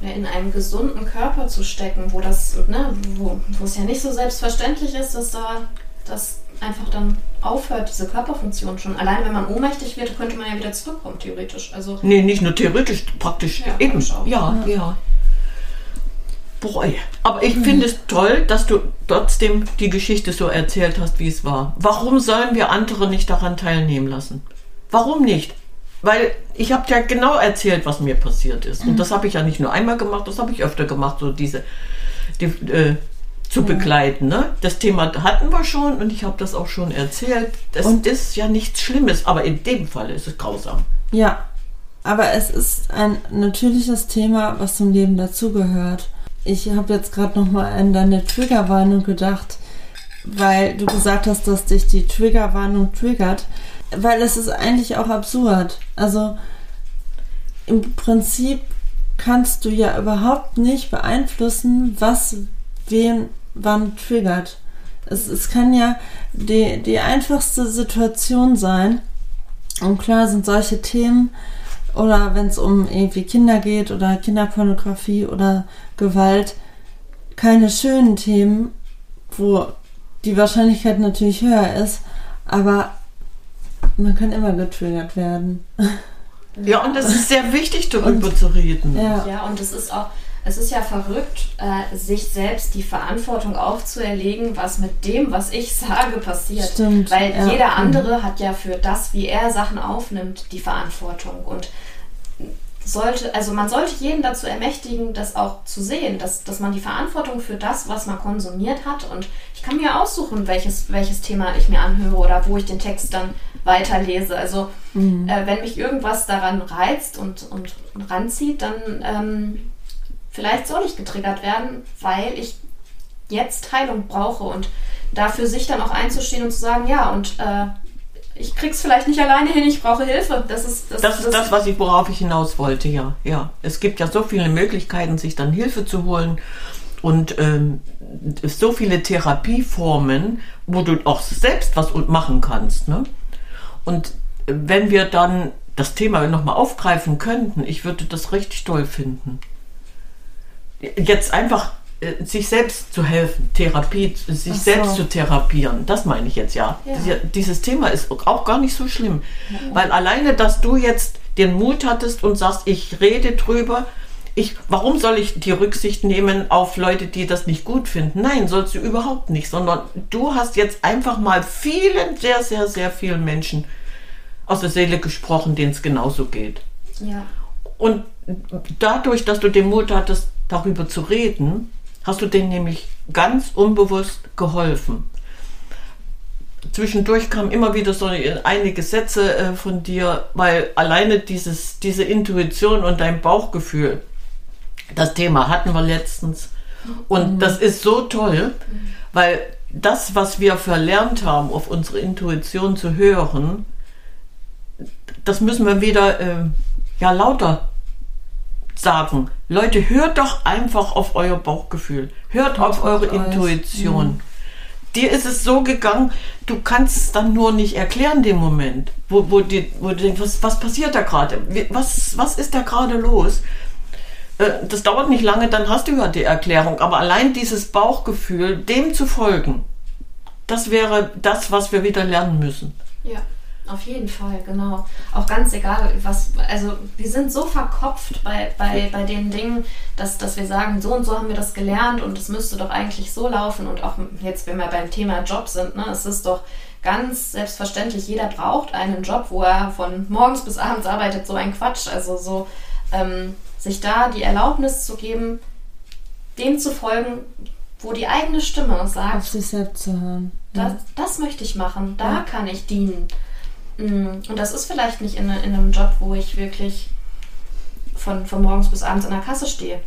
ja, in einem gesunden Körper zu stecken, wo das, ne, wo, wo es ja nicht so selbstverständlich ist, dass da das einfach dann aufhört, diese Körperfunktion schon. Allein wenn man ohnmächtig wird, könnte man ja wieder zurückkommen, theoretisch. Also nee, nicht nur theoretisch, praktisch Ja, eben. auch. Ja, ja. Ey. aber ich finde es toll, dass du trotzdem die Geschichte so erzählt hast, wie es war. Warum sollen wir andere nicht daran teilnehmen lassen? Warum nicht? Weil ich habe ja genau erzählt, was mir passiert ist. Und das habe ich ja nicht nur einmal gemacht, das habe ich öfter gemacht, so diese, die, äh, zu begleiten. Ne? Das Thema hatten wir schon und ich habe das auch schon erzählt. Das Und- ist ja nichts Schlimmes, aber in dem Fall ist es grausam. Ja, aber es ist ein natürliches Thema, was zum Leben dazugehört. Ich habe jetzt gerade noch mal an deine Triggerwarnung gedacht, weil du gesagt hast, dass dich die Triggerwarnung triggert, weil es ist eigentlich auch absurd. Also im Prinzip kannst du ja überhaupt nicht beeinflussen, was wen wann triggert. Es, es kann ja die, die einfachste Situation sein. Und klar sind solche Themen oder wenn es um irgendwie Kinder geht oder Kinderpornografie oder Gewalt keine schönen Themen, wo die Wahrscheinlichkeit natürlich höher ist, aber man kann immer getriggert werden. Ja, und es ist sehr wichtig, darüber zu reden. Ja. Ja, und es ist auch, es ist ja verrückt, äh, sich selbst die Verantwortung aufzuerlegen, was mit dem, was ich sage, passiert. Stimmt, Weil ja. jeder andere hat ja für das, wie er Sachen aufnimmt, die Verantwortung. Und sollte, also man sollte jeden dazu ermächtigen, das auch zu sehen, dass, dass man die Verantwortung für das, was man konsumiert hat. Und ich kann mir aussuchen, welches, welches Thema ich mir anhöre oder wo ich den Text dann weiterlese. Also äh, wenn mich irgendwas daran reizt und, und ranzieht, dann ähm, vielleicht soll ich getriggert werden, weil ich jetzt Heilung brauche und dafür sich dann auch einzustehen und zu sagen, ja, und äh, ich krieg's vielleicht nicht alleine hin, ich brauche Hilfe. Das ist das, das, ist das was ich, worauf ich hinaus wollte, ja. ja. Es gibt ja so viele Möglichkeiten, sich dann Hilfe zu holen und ähm, so viele Therapieformen, wo du auch selbst was machen kannst. Ne? Und wenn wir dann das Thema nochmal aufgreifen könnten, ich würde das richtig toll finden. Jetzt einfach äh, sich selbst zu helfen, Therapie, sich so. selbst zu therapieren, das meine ich jetzt ja. ja. Dieses Thema ist auch gar nicht so schlimm, ja. weil alleine, dass du jetzt den Mut hattest und sagst, ich rede drüber, ich, warum soll ich die Rücksicht nehmen auf Leute, die das nicht gut finden? Nein, sollst du überhaupt nicht, sondern du hast jetzt einfach mal vielen, sehr, sehr, sehr vielen Menschen aus der Seele gesprochen, denen es genauso geht. Ja. Und dadurch, dass du den Mut hattest, darüber zu reden, hast du denen nämlich ganz unbewusst geholfen. Zwischendurch kamen immer wieder so einige Sätze äh, von dir, weil alleine dieses, diese Intuition und dein Bauchgefühl, das Thema hatten wir letztens. Und mhm. das ist so toll, weil das, was wir verlernt haben, auf unsere Intuition zu hören, das müssen wir wieder äh, ja, lauter sagen. Leute, hört doch einfach auf euer Bauchgefühl. Hört auf eure Intuition. Mhm. Dir ist es so gegangen, du kannst es dann nur nicht erklären, den Moment, wo, wo, die, wo du denkst, was, was passiert da gerade? Was, was ist da gerade los? Äh, das dauert nicht lange, dann hast du ja die Erklärung. Aber allein dieses Bauchgefühl, dem zu folgen, das wäre das, was wir wieder lernen müssen. Ja. Auf jeden Fall, genau. Auch ganz egal, was, also wir sind so verkopft bei, bei, bei den Dingen, dass, dass wir sagen, so und so haben wir das gelernt und es müsste doch eigentlich so laufen. Und auch jetzt, wenn wir beim Thema Job sind, ne, es ist doch ganz selbstverständlich, jeder braucht einen Job, wo er von morgens bis abends arbeitet, so ein Quatsch. Also so ähm, sich da die Erlaubnis zu geben, dem zu folgen, wo die eigene Stimme sagt. Auf sich selbst zu hören. Das, das möchte ich machen, da ja. kann ich dienen. Mm, und das ist vielleicht nicht in, in einem Job, wo ich wirklich von, von morgens bis abends in der Kasse stehe.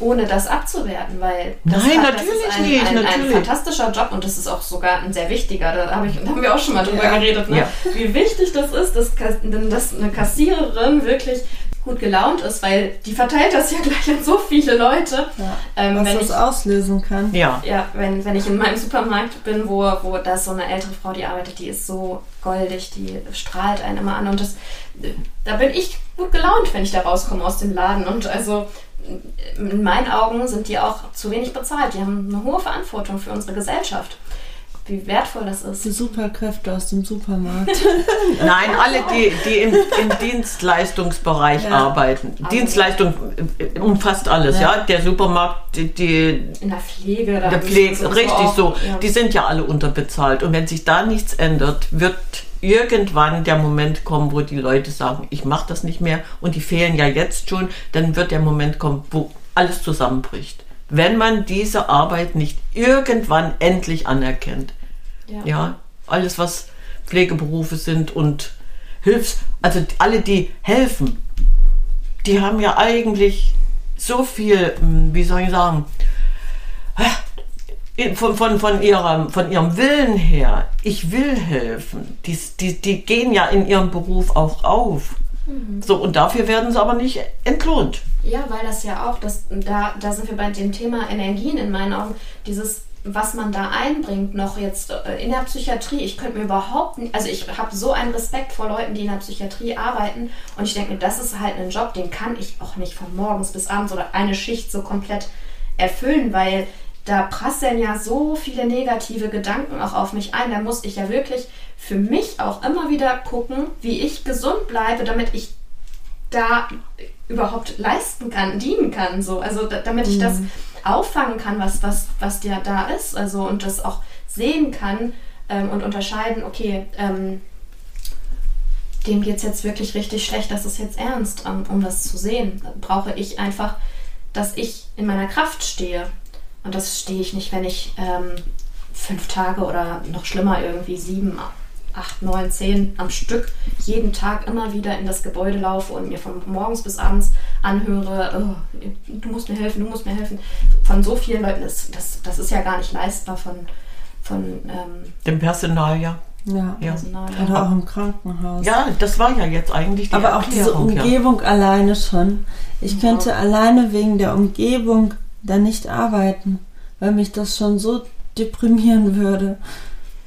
Ohne das abzuwerten, weil das, Nein, hat, natürlich das ist ein, nicht, ein, natürlich. ein fantastischer Job und das ist auch sogar ein sehr wichtiger. Da, hab ich, da haben wir auch schon mal drüber ja. geredet, ne? ja. wie wichtig das ist, dass, dass eine Kassiererin wirklich gut gelaunt ist, weil die verteilt das ja gleich an so viele Leute. Ja, ähm, was wenn das ich, auslösen kann. Ja. Ja, wenn, wenn ich in meinem Supermarkt bin, wo, wo da so eine ältere Frau, die arbeitet, die ist so goldig, die strahlt einen immer an und das, da bin ich gut gelaunt, wenn ich da rauskomme aus dem Laden und also in meinen Augen sind die auch zu wenig bezahlt. Die haben eine hohe Verantwortung für unsere Gesellschaft wie wertvoll das ist. Die Superkräfte aus dem Supermarkt. Nein, alle, die, die im, im Dienstleistungsbereich ja. arbeiten. Aber Dienstleistung äh, umfasst alles, ja. ja? Der Supermarkt, die, die in der Pflege, der Pflege, richtig so. Ja. Die sind ja alle unterbezahlt. Und wenn sich da nichts ändert, wird irgendwann der Moment kommen, wo die Leute sagen, ich mache das nicht mehr und die fehlen ja jetzt schon, dann wird der Moment kommen, wo alles zusammenbricht wenn man diese Arbeit nicht irgendwann endlich anerkennt. Ja. ja alles, was Pflegeberufe sind und Hilfs-, also alle, die helfen, die haben ja eigentlich so viel, hm, wie soll ich sagen, von, von, von, ihrem, von ihrem Willen her, ich will helfen, die, die, die gehen ja in ihrem Beruf auch auf. Mhm. So, und dafür werden sie aber nicht entlohnt. Ja, weil das ja auch, das, da, da sind wir bei dem Thema Energien in meinen Augen, dieses, was man da einbringt, noch jetzt äh, in der Psychiatrie. Ich könnte mir überhaupt nicht, also ich habe so einen Respekt vor Leuten, die in der Psychiatrie arbeiten und ich denke mir, das ist halt ein Job, den kann ich auch nicht von morgens bis abends oder eine Schicht so komplett erfüllen, weil da prasseln ja so viele negative Gedanken auch auf mich ein. Da muss ich ja wirklich für mich auch immer wieder gucken, wie ich gesund bleibe, damit ich da überhaupt leisten kann, dienen kann. So. Also da, damit ich das mhm. auffangen kann, was, was, was dir da ist. Also und das auch sehen kann ähm, und unterscheiden, okay, ähm, dem geht es jetzt wirklich richtig schlecht, das ist jetzt ernst, um, um das zu sehen. Brauche ich einfach, dass ich in meiner Kraft stehe und das stehe ich nicht, wenn ich ähm, fünf Tage oder noch schlimmer irgendwie sieben acht, neun, zehn am Stück jeden Tag immer wieder in das Gebäude laufe und mir von morgens bis abends anhöre, oh, du musst mir helfen, du musst mir helfen. Von so vielen Leuten, das, das, das ist ja gar nicht leistbar von, von ähm, Dem Personal, ja. Ja. Ja. Oder auch im Krankenhaus. Ja, das war ja jetzt eigentlich die Aber auch diese Erklärung, ja. Umgebung alleine schon. Ich Ja. könnte alleine wegen der Umgebung da nicht arbeiten, weil mich das schon so deprimieren würde.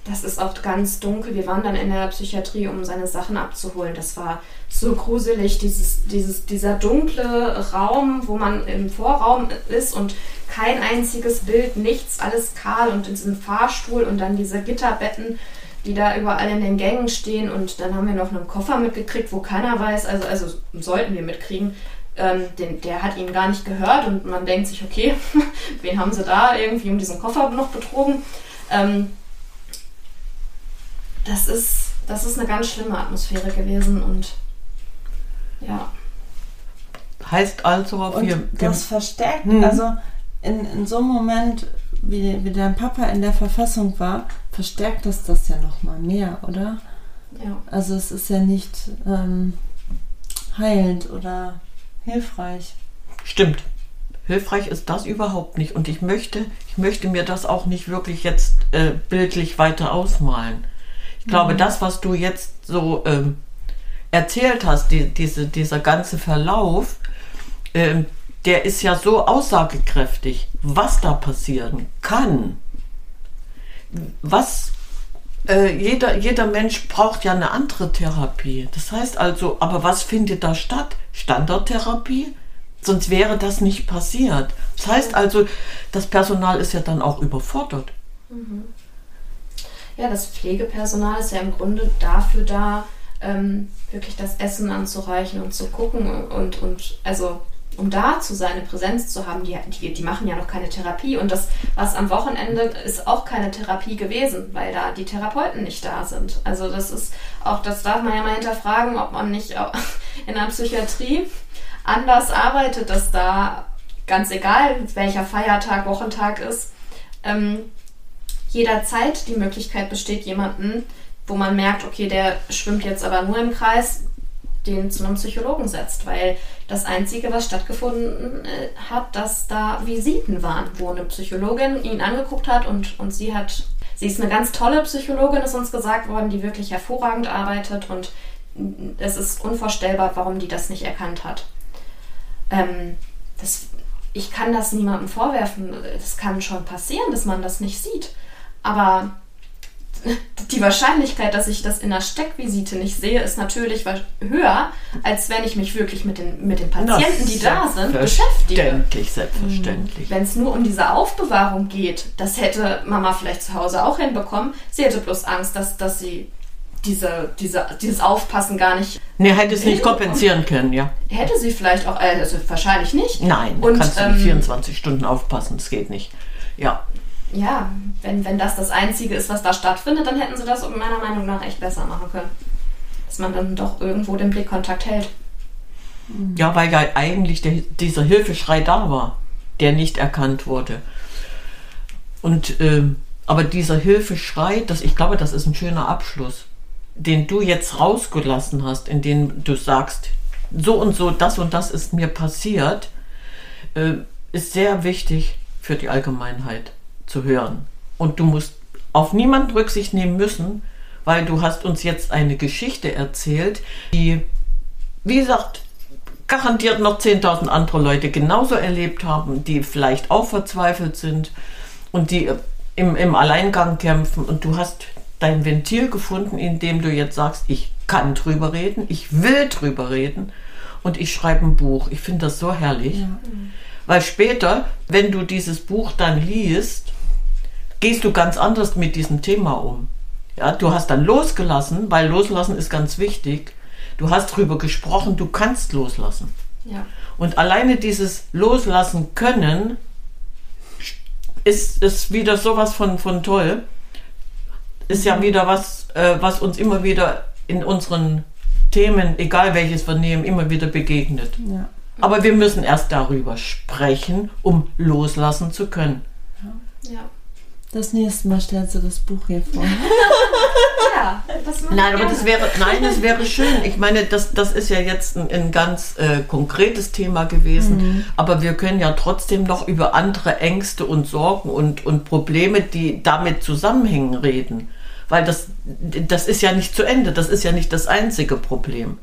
Das ist auch ganz dunkel. Wir waren dann in der Psychiatrie, um seine Sachen abzuholen. Das war so gruselig, dieses, dieses, dieser dunkle Raum, wo man im Vorraum ist und kein einziges Bild, nichts, alles kahl und in diesem Fahrstuhl und dann diese Gitterbetten, die da überall in den Gängen stehen. Und dann haben wir noch einen Koffer mitgekriegt, wo keiner weiß, also, also sollten wir mitkriegen. Ähm, den, der hat ihn gar nicht gehört und man denkt sich, okay, wen haben sie da irgendwie um diesen Koffer noch betrogen? Ähm, das ist, das ist eine ganz schlimme Atmosphäre gewesen und ja. Heißt also, Und wir, das verstärkt, Mhm. also in, in so einem Moment, wie, wie dein Papa in der Verfassung war, verstärkt das das ja nochmal mehr, oder? ja. Also es ist ja nicht ähm, heilend oder hilfreich. Stimmt. Hilfreich ist das überhaupt nicht. Und ich möchte, ich möchte mir das auch nicht wirklich jetzt äh, bildlich weiter ausmalen. Ich glaube, das, was du jetzt so ähm, erzählt hast, die, diese, dieser ganze Verlauf, ähm, der ist ja so aussagekräftig, was da passieren kann. Was äh, jeder, jeder Mensch braucht ja eine andere Therapie. Das heißt also, aber was findet da statt? Standardtherapie? Sonst wäre das nicht passiert. Das heißt also, das Personal ist ja dann auch überfordert. Ja, das Pflegepersonal ist ja im Grunde dafür da, ähm, wirklich das Essen anzureichen und zu gucken und, und also um da zu sein, Präsenz zu haben, die, die, die machen ja noch keine Therapie. Und das, was am Wochenende ist auch keine Therapie gewesen, weil da die Therapeuten nicht da sind. Also das ist auch, das darf man ja mal hinterfragen, ob man nicht in der Psychiatrie anders arbeitet, dass da ganz egal, welcher Feiertag, Wochentag ist, ähm, jederzeit die Möglichkeit besteht, jemanden, wo man merkt, okay, der schwimmt jetzt aber nur im Kreis, den zu einem Psychologen setzt, weil das Einzige, was stattgefunden äh, hat, dass da Visiten waren, wo eine Psychologin ihn angeguckt hat und, und sie hat, sie ist eine ganz tolle Psychologin, ist uns gesagt worden, die wirklich hervorragend arbeitet und es ist unvorstellbar, warum die das nicht erkannt hat. Ähm, das, ich kann das niemandem vorwerfen. Es kann schon passieren, dass man das nicht sieht. Aber die Wahrscheinlichkeit, dass ich das in einer Steckvisite nicht sehe, ist natürlich höher, als wenn ich mich wirklich mit den, mit den Patienten, die da sind, beschäftige. Selbstverständlich, selbstverständlich. Wenn es nur um diese Aufbewahrung geht, das hätte Mama vielleicht zu Hause auch hinbekommen. Sie hätte bloß Angst, dass, dass sie diese, diese, dieses Aufpassen gar nicht. Nee, hätte es nicht kompensieren können, ja. Hätte sie vielleicht auch, äh, also wahrscheinlich nicht. Nein, Und, kannst du ähm, nicht 24 Stunden aufpassen, das geht nicht. Ja, Ja, wenn, wenn das das Einzige ist, was da stattfindet, dann hätten sie das meiner Meinung nach echt besser machen können. Dass man dann doch irgendwo den Blickkontakt hält. ja, weil ja eigentlich der, dieser Hilfeschrei da war, der nicht erkannt wurde. Und ähm, aber dieser Hilfeschrei, das, ich glaube, das ist ein schöner Abschluss, den du jetzt rausgelassen hast, in dem du sagst, so und so, das und das ist mir passiert, äh, ist sehr wichtig für die Allgemeinheit zu hören. Und du musst auf niemanden Rücksicht nehmen müssen, weil du hast uns jetzt eine Geschichte erzählt, die, wie gesagt, garantiert noch 10.000 andere Leute genauso erlebt haben, die vielleicht auch verzweifelt sind und die im, im Alleingang kämpfen. Und du hast dein Ventil gefunden, indem du jetzt sagst, ich kann drüber reden, ich will drüber reden und ich schreibe ein Buch. Ich finde das so herrlich. Ja. Weil später, wenn du dieses Buch dann liest, gehst du ganz anders mit diesem Thema um. Ja, du hast dann losgelassen, weil loslassen ist ganz wichtig. Du hast drüber gesprochen, du kannst loslassen. Ja. Und alleine dieses Loslassen können ist, ist wieder sowas von, von toll. Ist ja wieder was, äh, was uns immer wieder in unseren Themen, egal welches wir nehmen, immer wieder begegnet. Ja. Aber wir müssen erst darüber sprechen, um loslassen zu können. Ja. Das nächste Mal stellst du das Buch hier vor. Ja, das Nein, aber gerne. das wäre, nein, das wäre schön. Ich meine, das, das ist ja jetzt ein, ein ganz äh, konkretes Thema gewesen. Aber wir können ja trotzdem noch über andere Ängste und Sorgen und, und Probleme, die damit zusammenhängen, reden. Weil das, das ist ja nicht zu Ende. Das ist ja nicht das einzige Problem.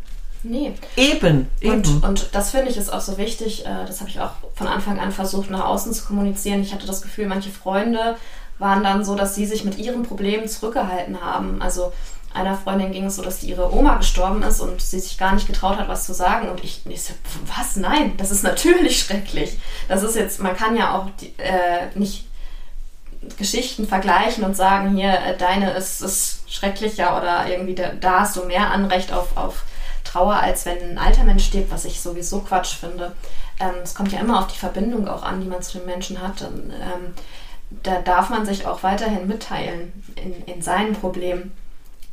Nee. Eben, eben. Und, und das finde ich ist auch so wichtig. äh, Das habe ich auch von Anfang an versucht, nach außen zu kommunizieren. Ich hatte das Gefühl, manche Freunde waren dann so, dass sie sich mit ihren Problemen zurückgehalten haben. Also einer Freundin ging es so, dass ihre Oma gestorben ist und sie sich gar nicht getraut hat, was zu sagen. Und ich, ich so, was? Nein, das ist natürlich schrecklich. Das ist jetzt, man kann ja auch die, äh, nicht Geschichten vergleichen und sagen, hier, äh, deine ist, ist schrecklicher oder irgendwie da, da hast du mehr Anrecht auf, auf Trauer, als wenn ein alter Mensch stirbt, was ich sowieso Quatsch finde. Ähm, es kommt ja immer auf die Verbindung auch an, die man zu den Menschen hat. Und, ähm, da darf man sich auch weiterhin mitteilen in, in seinen Problemen.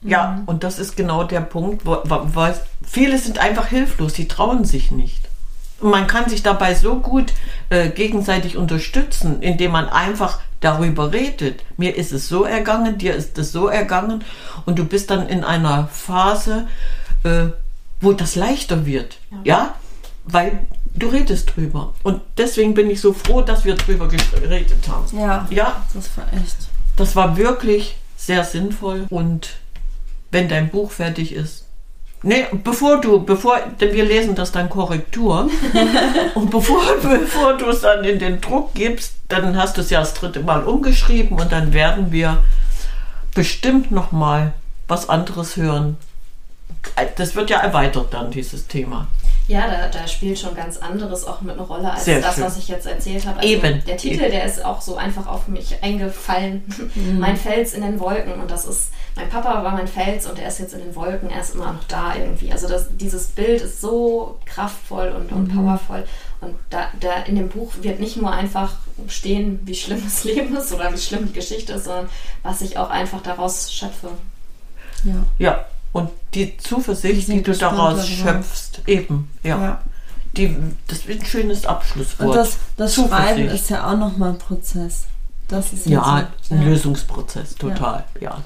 Ja, und das ist genau der Punkt, wo, wo, wo viele sind einfach hilflos, sie trauen sich nicht. Und man kann sich dabei so gut äh, gegenseitig unterstützen, indem man einfach darüber redet. Mir ist es so ergangen, dir ist es so ergangen und du bist dann in einer Phase, äh, wo das leichter wird. Ja. Weil du redest drüber. Und deswegen bin ich so froh, dass wir drüber geredet haben. Ja, Ja, das war echt. das war wirklich sehr sinnvoll und wenn dein Buch fertig ist. Nee, bevor du, bevor, denn wir lesen das dann Korrektur. und bevor, bevor du es dann in den Druck gibst, dann hast du es ja das dritte Mal umgeschrieben und dann werden wir bestimmt nochmal was anderes hören. Das wird ja erweitert dann, dieses Thema. Ja, da, da spielt schon ganz anderes auch mit einer Rolle als Sehr das, schön. was ich jetzt erzählt habe. Also Eben. Der Titel, der ist auch so einfach auf mich eingefallen. mein Fels in den Wolken. Und das ist, mein Papa war mein Fels und er ist jetzt in den Wolken. Er ist immer noch da irgendwie. Also das, dieses Bild ist so kraftvoll und, und powervoll. Und da, da in dem Buch wird nicht nur einfach stehen, wie schlimm das Leben ist oder wie schlimm die Geschichte ist, sondern was ich auch einfach daraus schöpfe. Ja. Ja, und die Zuversicht, sind die du daraus darüber. schöpfst, eben, ja. ja. Die, das ist ein schönes Abschlusswort. Und das, das Zuversicht. Schreiben ist ja auch nochmal ein Prozess. Das ist ja, jetzt ein ja. Lösungsprozess, total, ja.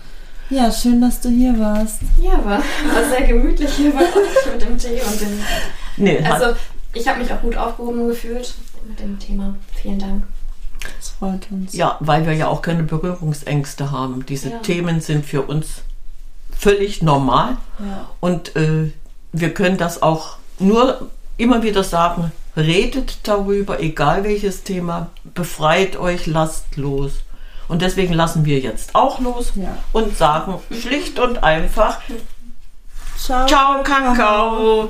ja, schön, dass du hier warst. Ja, war, war sehr gemütlich hier bei euch mit dem Tee und dem Nee, Also, ich habe mich auch gut aufgehoben gefühlt mit dem Thema. Vielen Dank. Das freut uns. Ja, weil wir ja auch keine Berührungsängste haben. Diese Ja. Themen sind für uns völlig normal Ja. und äh, wir können das auch nur immer wieder sagen, redet darüber, egal welches Thema, befreit euch, lasst los. Und deswegen lassen wir jetzt auch los Ja. und sagen schlicht und einfach, Ciao. ciao Kakao.